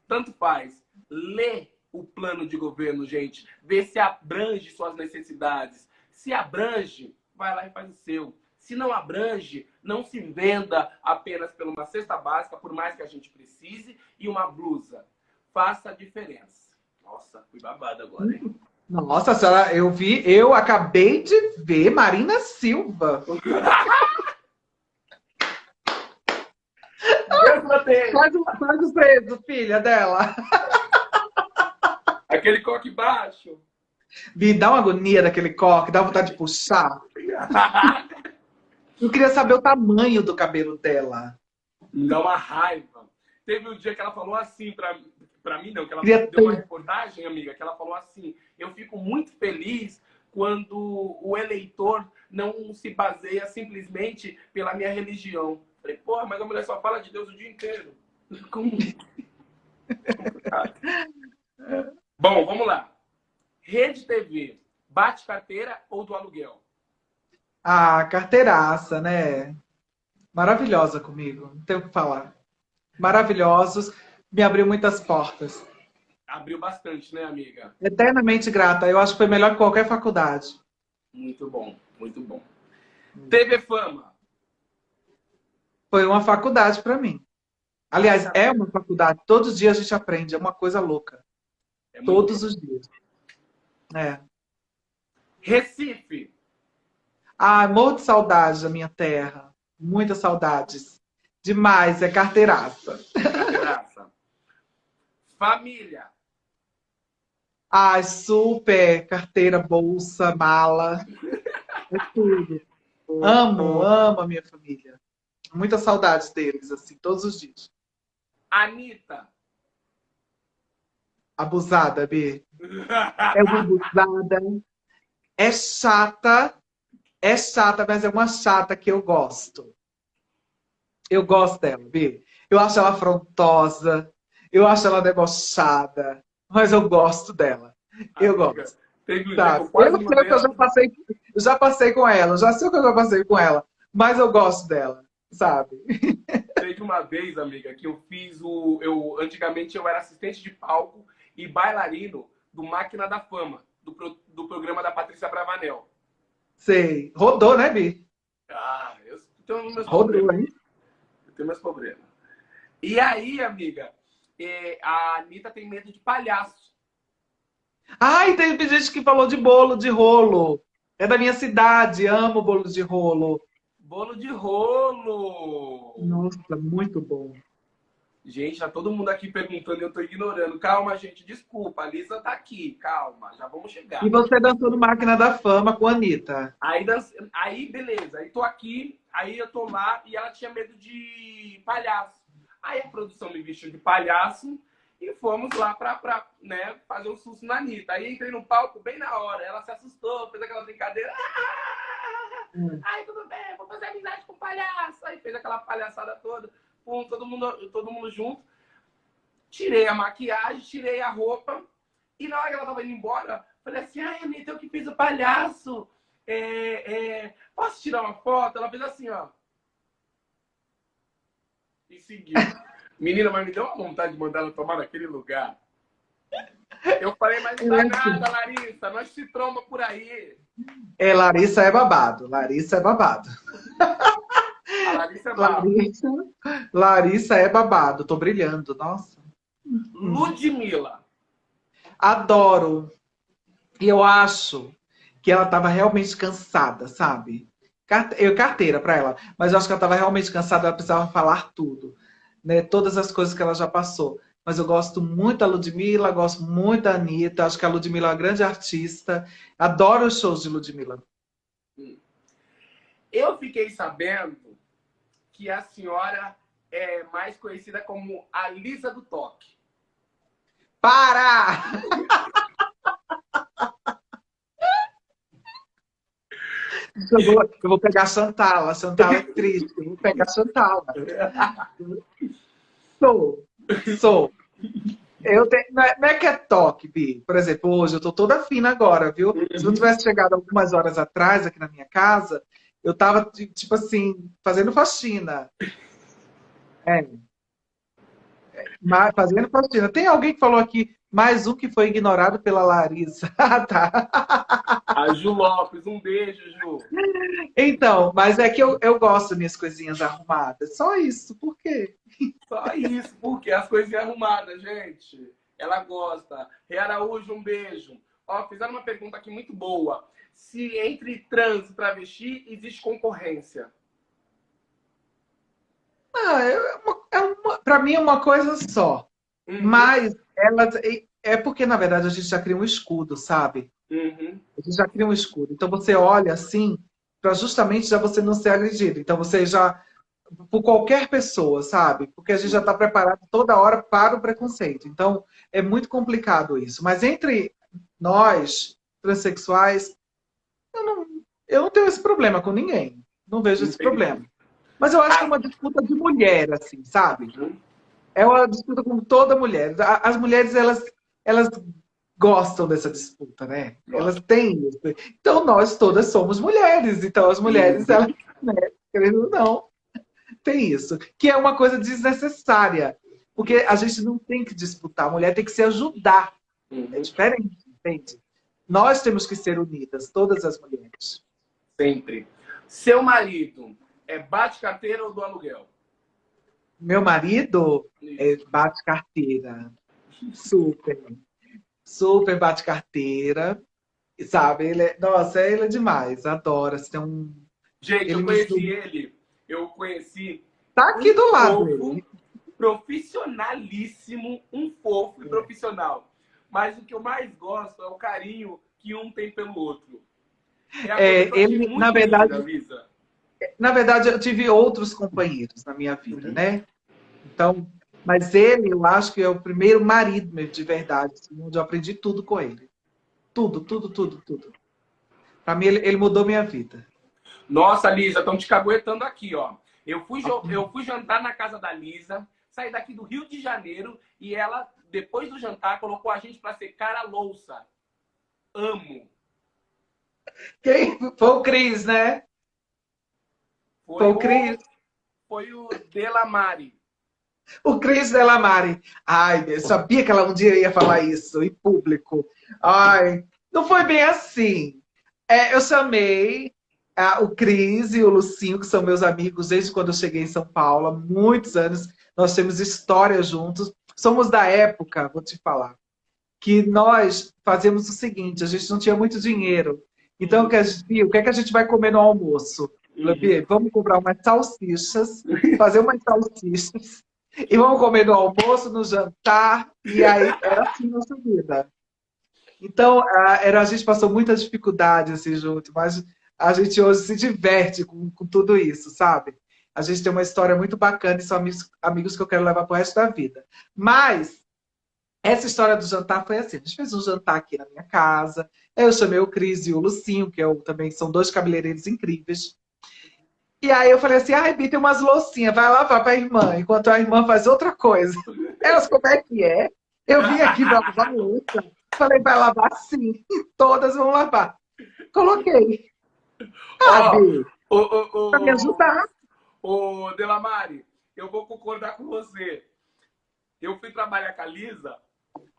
tanto faz. Lê o plano de governo, gente. Vê se abrange suas necessidades. Se abrange, vai lá e faz o seu. Se não abrange, não se venda apenas por uma cesta básica, por mais que a gente precise, e uma blusa. Faça a diferença. Nossa, fui babado agora, hein? Nossa senhora, eu vi, eu acabei de ver Marina Silva. faz, o, faz o preso, filha dela. Aquele coque baixo. Vi, dá uma agonia daquele coque, dá vontade de puxar. Eu queria saber o tamanho do cabelo dela. Me dá uma raiva. Teve um dia que ela falou assim pra, pra mim, não, que ela queria deu uma reportagem, amiga, que ela falou assim: eu fico muito feliz quando o eleitor não se baseia simplesmente pela minha religião. Falei, porra, mas a mulher só fala de Deus o dia inteiro. Como... Bom, vamos lá. Rede TV, bate carteira ou do aluguel? Ah, carteiraça, né? Maravilhosa comigo, não tenho o que falar. Maravilhosos, me abriu muitas portas. Abriu bastante, né, amiga? Eternamente grata. Eu acho que foi melhor que qualquer faculdade. Muito bom, muito bom. TV Fama. Foi uma faculdade para mim. Aliás, é uma faculdade. Todos os dias a gente aprende. É uma coisa louca. É Todos bom. os dias. É. Recife. Ah, morro de saudade da minha terra. Muitas saudades. Demais, é carteiraça. Carteiraça. Família. Ah, super. Carteira, bolsa, mala. É tudo. Amo, amo a minha família. Muitas saudades deles, assim, todos os dias. Anitta. Abusada, B. É uma abusada. É chata, é chata, mas é uma chata que eu gosto. Eu gosto dela, Bi. Eu acho ela afrontosa, eu acho ela debochada, mas eu gosto dela. Eu Amiga, gosto. Tá. Eu sei que eu já passei, eu já passei com ela, já sei o que eu já passei com ela, mas eu gosto dela, sabe? Teve uma vez, amiga, que eu fiz o. Eu, antigamente eu era assistente de palco e bailarino do Máquina da Fama, do, do programa da Patrícia Bravanel. Sei. Rodou, né, Bi? Ah, eu tenho meus Rodou, problemas. Hein? Eu tenho meus problemas. E aí, amiga, é, a Anitta tem medo de palhaço. Ai, tem gente que falou de bolo de rolo. É da minha cidade, amo bolo de rolo. Bolo de rolo! Nossa, muito bom. Gente, tá todo mundo aqui perguntando e eu tô ignorando. Calma, gente, desculpa. A Lisa tá aqui, calma, já vamos chegar. E você dançou no Máquina da Fama com a Anitta. Aí, dance... aí beleza. Aí tô aqui, aí eu tô lá e ela tinha medo de palhaço. Aí a produção me vestiu de palhaço e fomos lá pra, pra né, fazer um susto na Anitta. Aí entrei no palco bem na hora. Ela se assustou, fez aquela brincadeira. Ah! Hum. Aí tudo bem, vou fazer amizade com o palhaço. Aí fez aquela palhaçada toda. Pum, todo mundo, todo mundo junto. Tirei a maquiagem, tirei a roupa. E na hora que ela tava indo embora, falei assim, ai, Anitta, eu que fiz o palhaço. É, é, posso tirar uma foto? Ela fez assim, ó. E seguiu. Menina, mas me deu uma vontade de mandar ela tomar naquele lugar. Eu falei, mas não dá nada, Larissa. Nós se tromba por aí. É, Larissa é babado. Larissa é babado. A Larissa é babado. Larissa, Larissa é babado. Tô brilhando, nossa. Ludmilla. Adoro. E eu acho que ela tava realmente cansada, sabe? Eu carteira para ela, mas eu acho que ela estava realmente cansada, ela precisava falar tudo né, todas as coisas que ela já passou. Mas eu gosto muito da Ludmilla, gosto muito da Anitta, acho que a Ludmilla é uma grande artista. Adoro os shows de Ludmilla. Eu fiquei sabendo que a senhora é mais conhecida como a Lisa do Toque. Para! Eu vou, eu vou pegar a Chantal, a Chantal é triste, eu vou pegar a Chantal. Sou, sou. Eu tenho, não, é, não é que é toque, Bi. Por exemplo, hoje eu tô toda fina agora, viu? Se eu tivesse chegado algumas horas atrás aqui na minha casa, eu tava, tipo assim, fazendo faxina. É. é fazendo faxina. Tem alguém que falou aqui, mais um que foi ignorado pela Larissa. Ah, tá. A Ju Lopes, um beijo, Ju. Então, mas é que eu, eu gosto minhas coisinhas arrumadas. Só isso, por quê? Só isso, porque as coisinhas arrumadas, gente. Ela gosta. Rei Araújo, um beijo. Ó, fizeram uma pergunta aqui muito boa. Se entre trans e travesti existe concorrência? Ah, é uma, é uma, pra mim é uma coisa só. Uhum. Mas elas. É porque, na verdade, a gente já cria um escudo, sabe? Uhum. A gente já cria um escudo. Então você olha assim, para justamente já você não ser agredido. Então você já. Por qualquer pessoa, sabe? Porque a gente já está preparado toda hora para o preconceito. Então é muito complicado isso. Mas entre nós, transexuais, eu não, eu não tenho esse problema com ninguém. Não vejo esse problema. Mas eu acho que é uma disputa de mulher, assim, sabe? Uhum é uma disputa com toda mulher. As mulheres, elas, elas gostam dessa disputa, né? Elas têm isso. Então, nós todas somos mulheres. Então, as mulheres, elas, né, querendo ou não, tem isso. Que é uma coisa desnecessária. Porque a gente não tem que disputar. A mulher tem que se ajudar. É diferente, entende? Nós temos que ser unidas, todas as mulheres. Sempre. Seu marido é bate carteira ou do aluguel? Meu marido é, bate carteira. Super. Super bate carteira. Sabe? Ele é, nossa, ele é demais. Adora. Assim, um... Gente, ele eu conheci me... ele. Eu conheci. Tá aqui um do lado. Fofo, profissionalíssimo, um fofo e profissional. Mas o que eu mais gosto é o carinho que um tem pelo outro. É, é ele, na verdade, linda, na verdade, eu tive outros companheiros na minha vida, uhum. né? Então, mas ele, eu acho que é o primeiro marido mesmo, de verdade, assim, onde eu aprendi tudo com ele. Tudo, tudo, tudo, tudo. Para mim, ele, ele, mudou minha vida. Nossa, Lisa, estão te caguetando aqui, ó. Eu fui, eu fui jantar na casa da Lisa, saí daqui do Rio de Janeiro e ela, depois do jantar, colocou a gente para secar a louça. Amo. Quem? Foi o Cris, né? Foi, foi o Cris. Foi o Delamare. O Cris Delamare. Ai, eu sabia que ela um dia ia falar isso em público. Ai, não foi bem assim. É, eu chamei ah, o Cris e o Lucinho, que são meus amigos desde quando eu cheguei em São Paulo, há muitos anos. Nós temos história juntos. Somos da época, vou te falar, que nós fazemos o seguinte: a gente não tinha muito dinheiro. Então, o que, o que é que a gente vai comer no almoço? Uhum. Vamos comprar umas salsichas, fazer umas salsichas, e vamos comer no almoço, no jantar, e aí era assim nossa vida. Então, a, era, a gente passou muitas dificuldades assim junto, mas a gente hoje se diverte com, com tudo isso, sabe? A gente tem uma história muito bacana e são amigos, amigos que eu quero levar para o resto da vida. Mas, essa história do jantar foi assim: a gente fez um jantar aqui na minha casa. Eu chamei o Cris e o Lucinho, que eu, também são dois cabeleireiros incríveis. E aí eu falei assim, ai, Bi, tem umas loucinhas, vai lavar para a irmã, enquanto a irmã faz outra coisa. Elas, como é que é? Eu vim aqui para lavar louça. Falei, vai lavar sim. Todas vão lavar. Coloquei. Ah, oh, para me ajudar. Ô, Delamare, eu vou concordar com você. Eu fui trabalhar com a Lisa,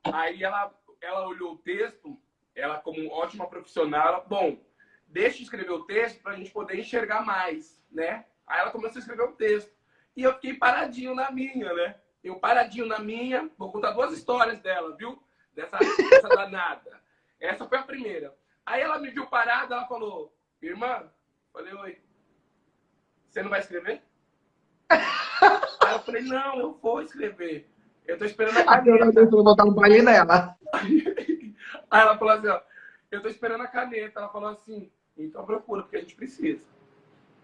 aí ela, ela olhou o texto, ela como ótima profissional, ela, bom, deixa eu escrever o texto para a gente poder enxergar mais, né? Aí ela começou a escrever o texto. E eu fiquei paradinho na minha, né? Eu paradinho na minha, vou contar duas histórias dela, viu? Dessa, dessa danada. Essa foi a primeira. Aí ela me viu parada, ela falou, irmã, falei, oi, você não vai escrever? Aí eu falei, não, eu vou escrever. Eu tô esperando a caneta. Eu vou botar um baile nela. Aí ela falou assim, ó, eu tô esperando a caneta. Ela falou assim, então procura, porque a gente precisa.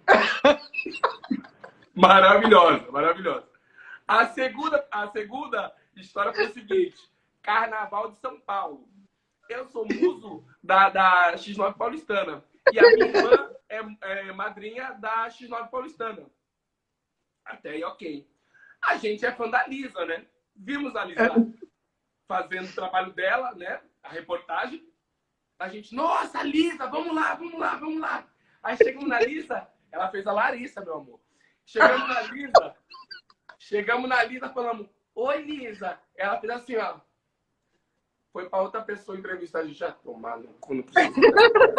maravilhosa, maravilhosa. A segunda, a segunda história foi o seguinte: Carnaval de São Paulo. Eu sou muso da, da X9 paulistana. E a minha irmã é, é madrinha da X9 paulistana. Até aí, ok. A gente é fã da Lisa, né? Vimos a Lisa fazendo o trabalho dela, né? A reportagem. A gente, nossa, Lisa, vamos lá, vamos lá, vamos lá. Aí chegamos na Lisa, ela fez a Larissa, meu amor. Chegamos na Lisa, chegamos na Lisa, falamos, oi, Lisa. Ela fez assim, ó. Foi para outra pessoa entrevistar, a gente já tomar no cu, não precisa.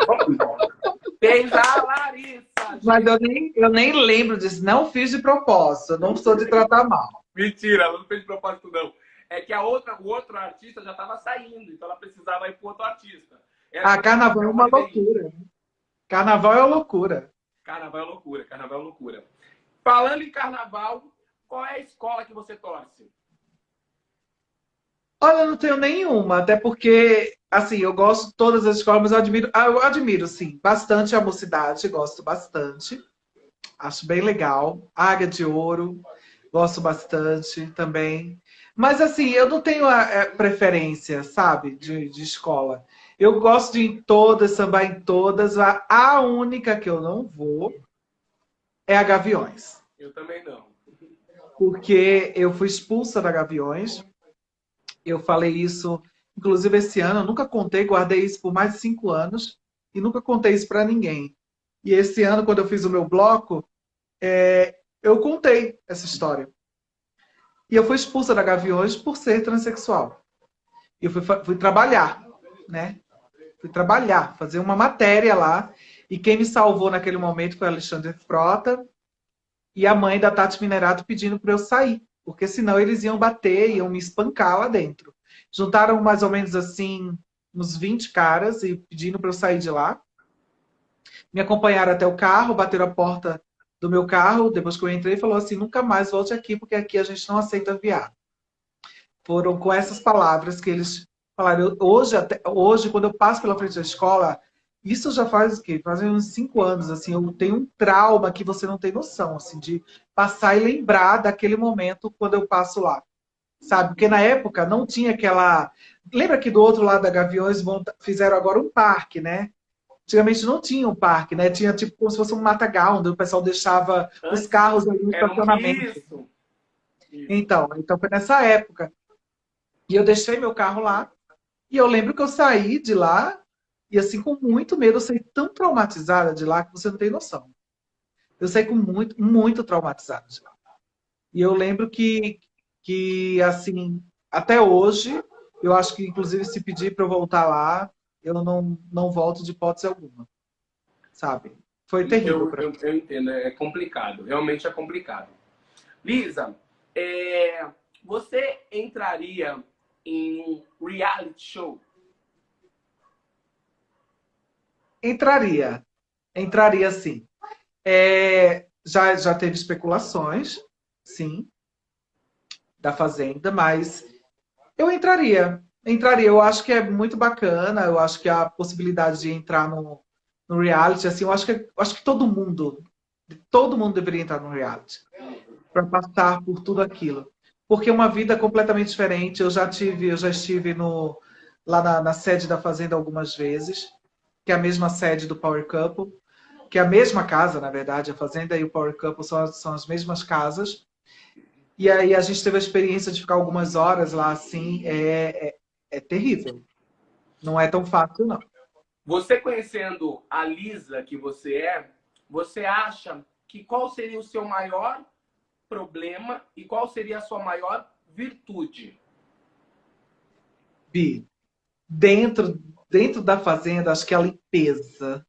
Vamos embora. Fez a Larissa. Gente. Mas eu nem, eu nem lembro disso. Não fiz de propósito. Não sou de tratar mal. Mentira, ela não fez de propósito, não. É que a outra, o outro artista já estava saindo, então ela precisava ir para outro artista. Ela ah, carnaval é uma loucura. Carnaval é loucura. Carnaval é loucura, carnaval é loucura. Falando em carnaval, qual é a escola que você torce? Olha, eu não tenho nenhuma, até porque, assim, eu gosto de todas as escolas, mas eu admiro, ah, eu admiro, sim, bastante a mocidade, gosto bastante. Acho bem legal. Águia de Ouro, gosto bastante também. Mas, assim, eu não tenho a, é, preferência, sabe, de, de escola. Eu gosto de ir em todas, sambar em todas. A única que eu não vou é a Gaviões. Eu também não. Porque eu fui expulsa da Gaviões eu falei isso, inclusive esse ano, eu nunca contei, guardei isso por mais de cinco anos e nunca contei isso para ninguém. E esse ano, quando eu fiz o meu bloco, é, eu contei essa história. E eu fui expulsa da Gaviões por ser transexual. E eu fui, fui trabalhar, né? Fui trabalhar, fazer uma matéria lá. E quem me salvou naquele momento foi Alexandre Frota e a mãe da Tati Minerato pedindo para eu sair porque senão eles iam bater, iam me espancar lá dentro. Juntaram mais ou menos assim uns 20 caras e pedindo para eu sair de lá. Me acompanharam até o carro, bateram a porta do meu carro, depois que eu entrei, falou assim: nunca mais volte aqui, porque aqui a gente não aceita viado. Foram com essas palavras que eles falaram. Hoje, até, hoje quando eu passo pela frente da escola, isso já faz o quê? Faz uns cinco anos, assim, eu tenho um trauma que você não tem noção, assim, de passar e lembrar daquele momento quando eu passo lá. Sabe? Porque na época não tinha aquela. Lembra que do outro lado da Gaviões fizeram agora um parque, né? Antigamente não tinha um parque, né? Tinha tipo como se fosse um matagal, onde o pessoal deixava os carros ali no estacionamento. Isso. Então, então foi nessa época. E eu deixei meu carro lá. E eu lembro que eu saí de lá e assim com muito medo, eu saí tão traumatizada de lá que você não tem noção. Eu saí com muito, muito traumatizada de lá. E eu lembro que, que assim, até hoje, eu acho que inclusive se pedir para eu voltar lá, eu não, não volto de hipótese alguma. Sabe? Foi terrível. Eu, eu, eu, entendo, é complicado. Realmente é complicado. Lisa, é, você entraria em um reality show? Entraria. Entraria sim. É, já, já teve especulações, sim, da Fazenda, mas eu entraria entraria. Eu acho que é muito bacana. Eu acho que a possibilidade de entrar no, no reality, assim, eu acho que, eu acho que todo mundo, todo mundo deveria entrar no reality para passar por tudo aquilo, porque é uma vida completamente diferente. Eu já tive, eu já estive no lá na, na sede da fazenda algumas vezes, que é a mesma sede do Power Couple, que é a mesma casa, na verdade, a fazenda e o Power Couple são, são as mesmas casas. E aí a gente teve a experiência de ficar algumas horas lá, assim, é, é é terrível. Não é tão fácil, não. Você conhecendo a Lisa que você é, você acha que qual seria o seu maior problema e qual seria a sua maior virtude? Bi, dentro, dentro da fazenda, acho que é a limpeza.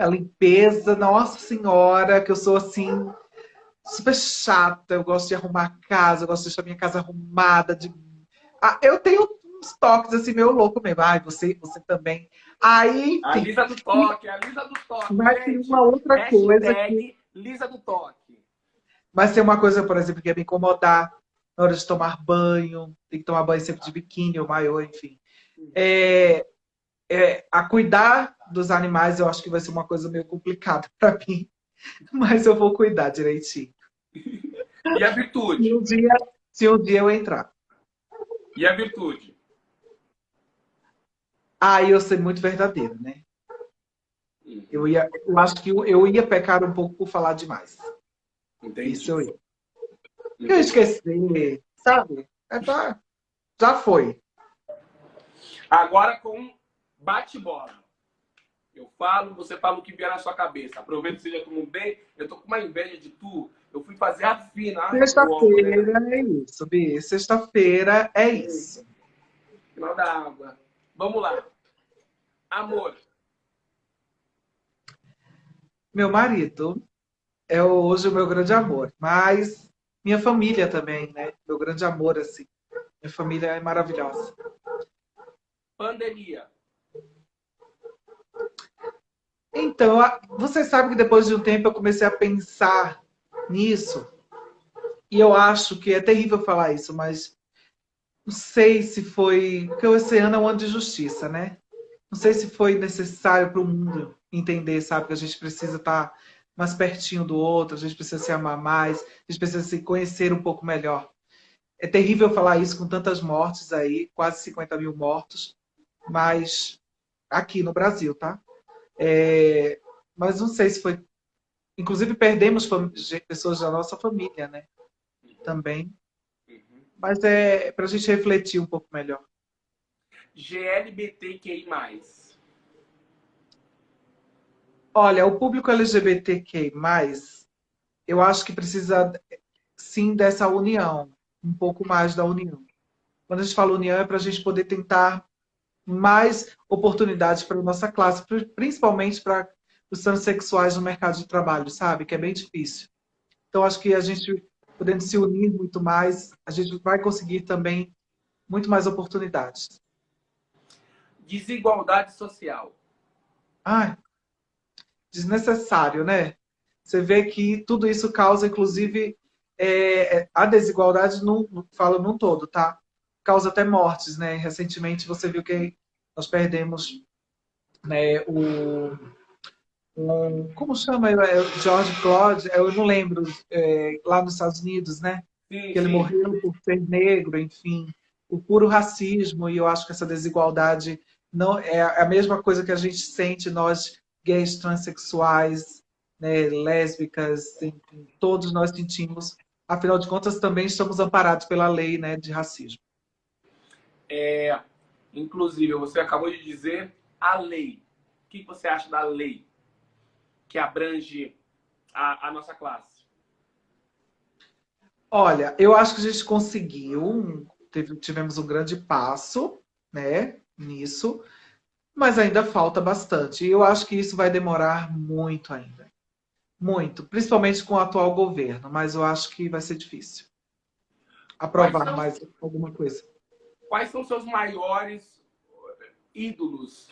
A limpeza, nossa senhora, que eu sou assim, super chata. Eu gosto de arrumar a casa, eu gosto de deixar minha casa arrumada, de ah, eu tenho uns toques assim, meio louco mesmo. Ai, você, você também. Aí. A Lisa do toque, a Lisa do toque. Mas tem uma outra Hashtag coisa. Que... Lisa do toque. Mas tem uma coisa, por exemplo, que ia me incomodar na hora de tomar banho. Tem que tomar banho sempre de biquíni ou maiô, enfim. É, é, a cuidar dos animais, eu acho que vai ser uma coisa meio complicada para mim. Mas eu vou cuidar direitinho. E a virtude? Se um dia, se um dia eu entrar. E a virtude? Ah, eu ser muito verdadeiro, né? Eu, ia, eu acho que eu, eu, ia pecar um pouco por falar demais. Entendi. Isso eu ia. Eu esqueci, sabe? É, já, já foi. Agora com bate-bola. Eu falo, você fala o que vier na sua cabeça. Aproveita que você já tomou bem. Eu tô com uma inveja de tu. Eu fui fazer a fina. Sexta-feira é isso, Bi. Sexta-feira é isso. Final da água. Vamos lá. Amor. Meu marido é hoje o meu grande amor, mas minha família também, né? Meu grande amor, assim. Minha família é maravilhosa. Pandemia. Então, você sabe que depois de um tempo eu comecei a pensar nisso. E eu acho que é terrível falar isso, mas não sei se foi. Porque esse ano é um ano de justiça, né? Não sei se foi necessário para o mundo entender, sabe? Que a gente precisa estar tá mais pertinho do outro, a gente precisa se amar mais, a gente precisa se conhecer um pouco melhor. É terrível falar isso com tantas mortes aí, quase 50 mil mortos, mas aqui no Brasil, tá? É, mas não sei se foi Inclusive, perdemos pessoas da nossa família, né? Também. Uhum. Mas é para a gente refletir um pouco melhor. GLBTQI. Olha, o público LGBTQI, eu acho que precisa sim dessa união, um pouco mais da união. Quando a gente fala união, é para a gente poder tentar mais oportunidades para a nossa classe, principalmente para os transexuais no mercado de trabalho, sabe? Que é bem difícil. Então, acho que a gente, podendo se unir muito mais, a gente vai conseguir também muito mais oportunidades. Desigualdade social. Ai, desnecessário, né? Você vê que tudo isso causa, inclusive, é, é a desigualdade, não, não falo num todo, tá? Causa até mortes, né? Recentemente você viu que nós perdemos né, o um, como chama é, George Floyd, eu não lembro, é, lá nos Estados Unidos, né? Sim, que ele sim. morreu por ser negro, enfim, o puro racismo, e eu acho que essa desigualdade não é a mesma coisa que a gente sente nós gays, transexuais, né, lésbicas, enfim, todos nós sentimos. Afinal de contas, também estamos amparados pela lei né, de racismo. É, inclusive, você acabou de dizer a lei. O que você acha da lei que abrange a, a nossa classe? Olha, eu acho que a gente conseguiu, teve, tivemos um grande passo, né, nisso, mas ainda falta bastante. E eu acho que isso vai demorar muito ainda. Muito, principalmente com o atual governo, mas eu acho que vai ser difícil aprovar são, mais alguma coisa. Quais são seus maiores ídolos?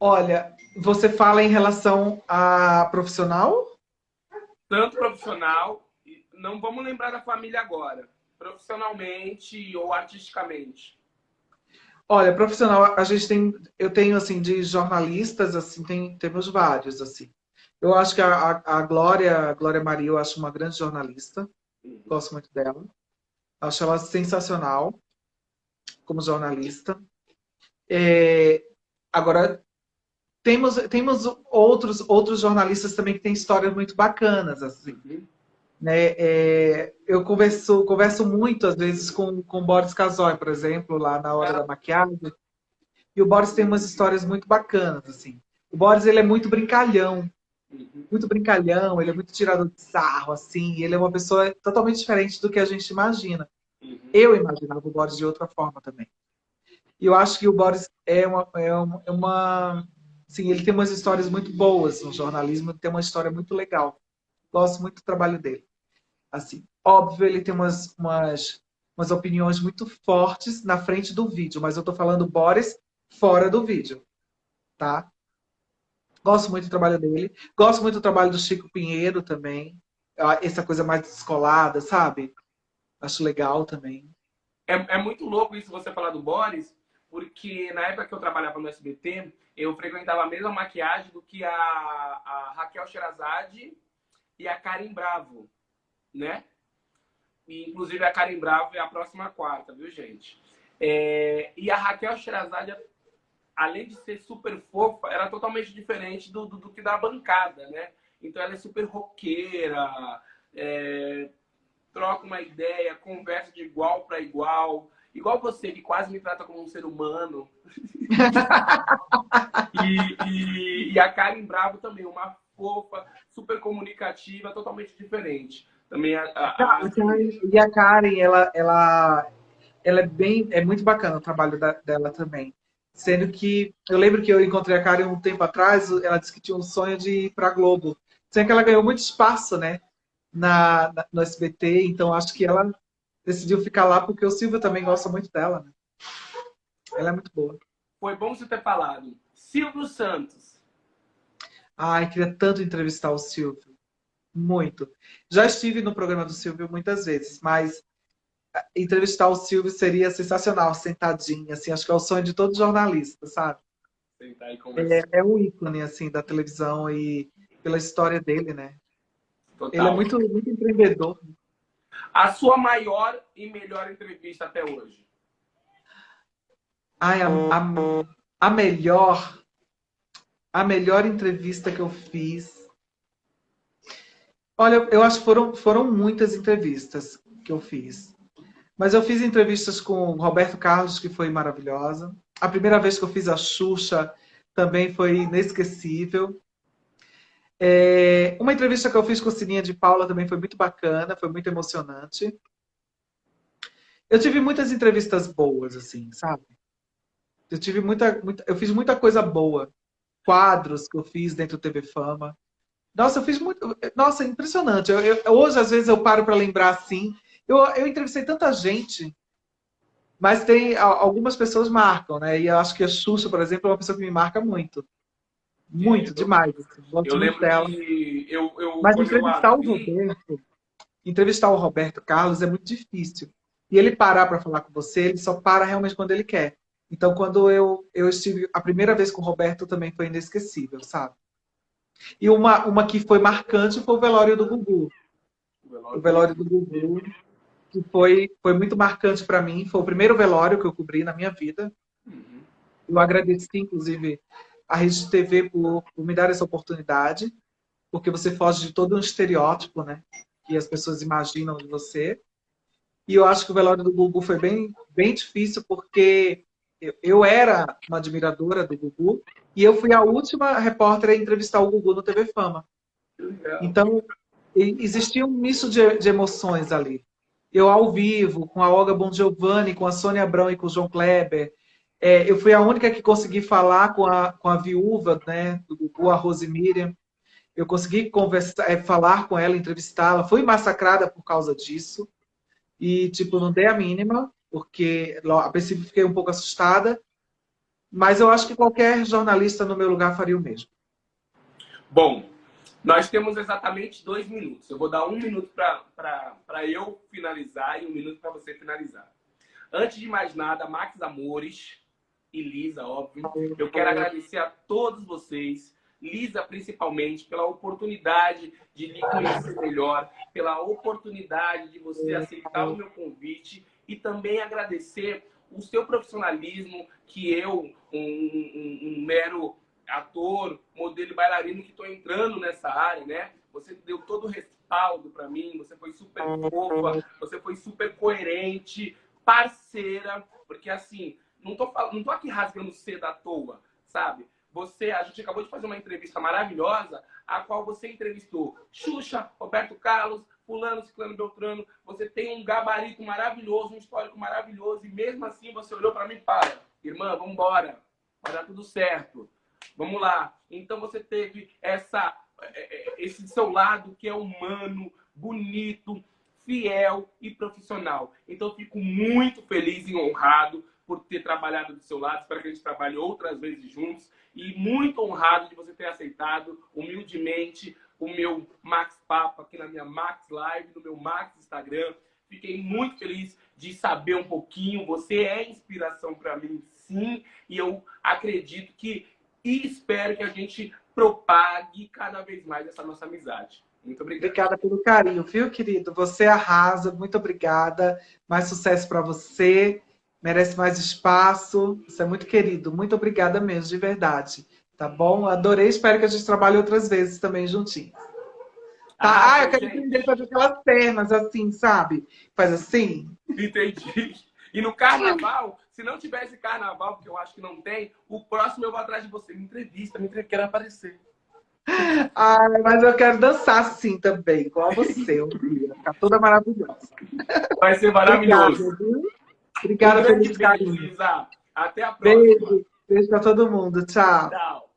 Olha, você fala em relação a profissional? Tanto profissional, não vamos lembrar da família agora, profissionalmente ou artisticamente. Olha, profissional, a gente tem, eu tenho assim de jornalistas, assim, tem, temos vários assim. Eu acho que a, a Glória, a Glória Maria, eu acho uma grande jornalista. Uhum. Gosto muito dela. Acho ela sensacional como jornalista. É, agora temos temos outros outros jornalistas também que têm histórias muito bacanas assim. Né? É, eu converso, converso muito, às vezes, com, com o Boris Casoy, por exemplo, lá na hora da maquiagem. E o Boris tem umas histórias muito bacanas, assim. O Boris, ele é muito brincalhão. Muito brincalhão, ele é muito tirador de sarro, assim. Ele é uma pessoa totalmente diferente do que a gente imagina. Eu imaginava o Boris de outra forma também. E eu acho que o Boris é uma, é uma, é uma sim, ele tem umas histórias muito boas no jornalismo, tem uma história muito legal. Gosto muito do trabalho dele. Assim, óbvio, ele tem umas, umas, umas opiniões muito fortes na frente do vídeo, mas eu tô falando Boris fora do vídeo, tá? Gosto muito do trabalho dele. Gosto muito do trabalho do Chico Pinheiro também. Ah, essa coisa mais descolada, sabe? Acho legal também. É, é muito louco isso você falar do Boris, porque na época que eu trabalhava no SBT, eu frequentava a mesma maquiagem do que a, a Raquel Sherazade e a Karen Bravo né? E, inclusive, a Karen Bravo é a próxima quarta, viu, gente? É... E a Raquel Sherazade, além de ser super fofa, era totalmente diferente do, do, do que da bancada, né? Então, ela é super roqueira, é... troca uma ideia, conversa de igual para igual. Igual você, que quase me trata como um ser humano. e, e, e, a Karen Bravo também, uma fofa, super comunicativa, totalmente diferente. Também a, a, a... E a Karen, ela, ela, ela é bem, é muito bacana o trabalho da, dela também. Sendo que eu lembro que eu encontrei a Karen um tempo atrás, ela disse que tinha um sonho de ir para Globo. Sendo que ela ganhou muito espaço, né? Na, na, no SBT, então acho que ela decidiu ficar lá porque o Silvio também gosta muito dela, né? Ela é muito boa. Foi bom você ter falado. Silvio Santos. Ai, queria tanto entrevistar o Silvio. Muito. Já estive no programa do Silvio muitas vezes, mas entrevistar o Silvio seria sensacional, sentadinho, assim, acho que é o sonho de todo jornalista, sabe? Sentar e conversar. É, é um ícone, assim, da televisão e pela história dele, né? Total. Ele é muito, muito empreendedor. A sua maior e melhor entrevista até hoje? Ai, a, a, a melhor, a melhor entrevista que eu fiz Olha, eu acho que foram, foram muitas entrevistas que eu fiz. Mas eu fiz entrevistas com Roberto Carlos, que foi maravilhosa. A primeira vez que eu fiz a Xuxa também foi inesquecível. É, uma entrevista que eu fiz com o Sininha de Paula também foi muito bacana, foi muito emocionante. Eu tive muitas entrevistas boas, assim, sabe? Eu tive muita, muita, eu fiz muita coisa boa. Quadros que eu fiz dentro do TV Fama. Nossa, eu fiz muito. Nossa, impressionante. Eu, eu, hoje, às vezes, eu paro para lembrar assim. Eu, eu entrevistei tanta gente, mas tem algumas pessoas marcam, né? E eu acho que a Xuxa, por exemplo, é uma pessoa que me marca muito. Muito, demais. Assim. eu lembro dela. Que eu, eu, mas entrevistar o Roberto, entrevistar o Roberto Carlos é muito difícil. E ele parar para falar com você, ele só para realmente quando ele quer. Então, quando eu, eu estive a primeira vez com o Roberto, também foi inesquecível, sabe? E uma, uma que foi marcante foi o velório do Gugu. O velório, o velório do Gugu. Que foi, foi muito marcante para mim. Foi o primeiro velório que eu cobri na minha vida. Uhum. Eu agradeci, inclusive, a Rede TV por, por me dar essa oportunidade, porque você foge de todo um estereótipo, né? Que as pessoas imaginam de você. E eu acho que o velório do Gugu foi bem, bem difícil, porque eu, eu era uma admiradora do Gugu, e eu fui a última repórter a entrevistar o Gugu no TV Fama. Então, existia um misto de, de, emoções ali. Eu ao vivo, com a Olga Bon Giovanni, com a Sônia Abrão e com o João Kleber. É, eu fui a única que consegui falar com a, com a viúva né, do Gugu, a Rose Miriam. Eu consegui conversar, é, falar com ela, entrevistá-la. Fui massacrada por causa disso. E, tipo, não dei a mínima, porque a princípio fiquei um pouco assustada. Mas eu acho que qualquer jornalista no meu lugar faria o mesmo. Bom, nós temos exatamente dois minutos. Eu vou dar um minuto para eu finalizar e um minuto para você finalizar. Antes de mais nada, Max Amores e Lisa, óbvio, eu quero agradecer a todos vocês, Lisa principalmente, pela oportunidade de lhe conhecer melhor, pela oportunidade de você aceitar o meu convite e também agradecer o seu profissionalismo, que eu, um, um, um mero ator, modelo e bailarino que estou entrando nessa área, né? Você deu todo o respaldo para mim, você foi super fofa, você foi super coerente, parceira, porque assim, não tô, não tô aqui rasgando cedo à toa, sabe? Você, a gente acabou de fazer uma entrevista maravilhosa, a qual você entrevistou Xuxa, Roberto Carlos, fulano, ciclano, beltrano, você tem um gabarito maravilhoso, um histórico maravilhoso, e mesmo assim você olhou para mim e para, irmã, vamos embora, vai dar tudo certo, vamos lá. Então você teve essa, é, é, esse seu lado que é humano, bonito, fiel e profissional. Então fico muito feliz e honrado por ter trabalhado do seu lado, espero que a gente trabalhe outras vezes juntos, e muito honrado de você ter aceitado humildemente o meu Max Papo aqui na minha Max Live, no meu Max Instagram. Fiquei muito feliz de saber um pouquinho. Você é inspiração para mim, sim, e eu acredito que e espero que a gente propague cada vez mais essa nossa amizade. Muito obrigada. Obrigada pelo carinho, viu, querido? Você arrasa. Muito obrigada. Mais sucesso para você. Merece mais espaço. Você é muito querido. Muito obrigada mesmo, de verdade. Tá bom? Adorei, espero que a gente trabalhe outras vezes também juntinho. Tá? Ah, ah eu quero entender fazer aquelas pernas assim, sabe? Faz assim. Entendi. E no carnaval, se não tivesse carnaval, porque eu acho que não tem, o próximo eu vou atrás de você. Me entrevista, me entrevista, quero aparecer. Ai, mas eu quero dançar assim também, igual você, um dia. Ficar toda maravilhosa. Vai ser maravilhoso. Obrigada, Obrigada feliz carinho. Até a próxima. Beijo. Beijo pra todo mundo. Tchau. Tchau.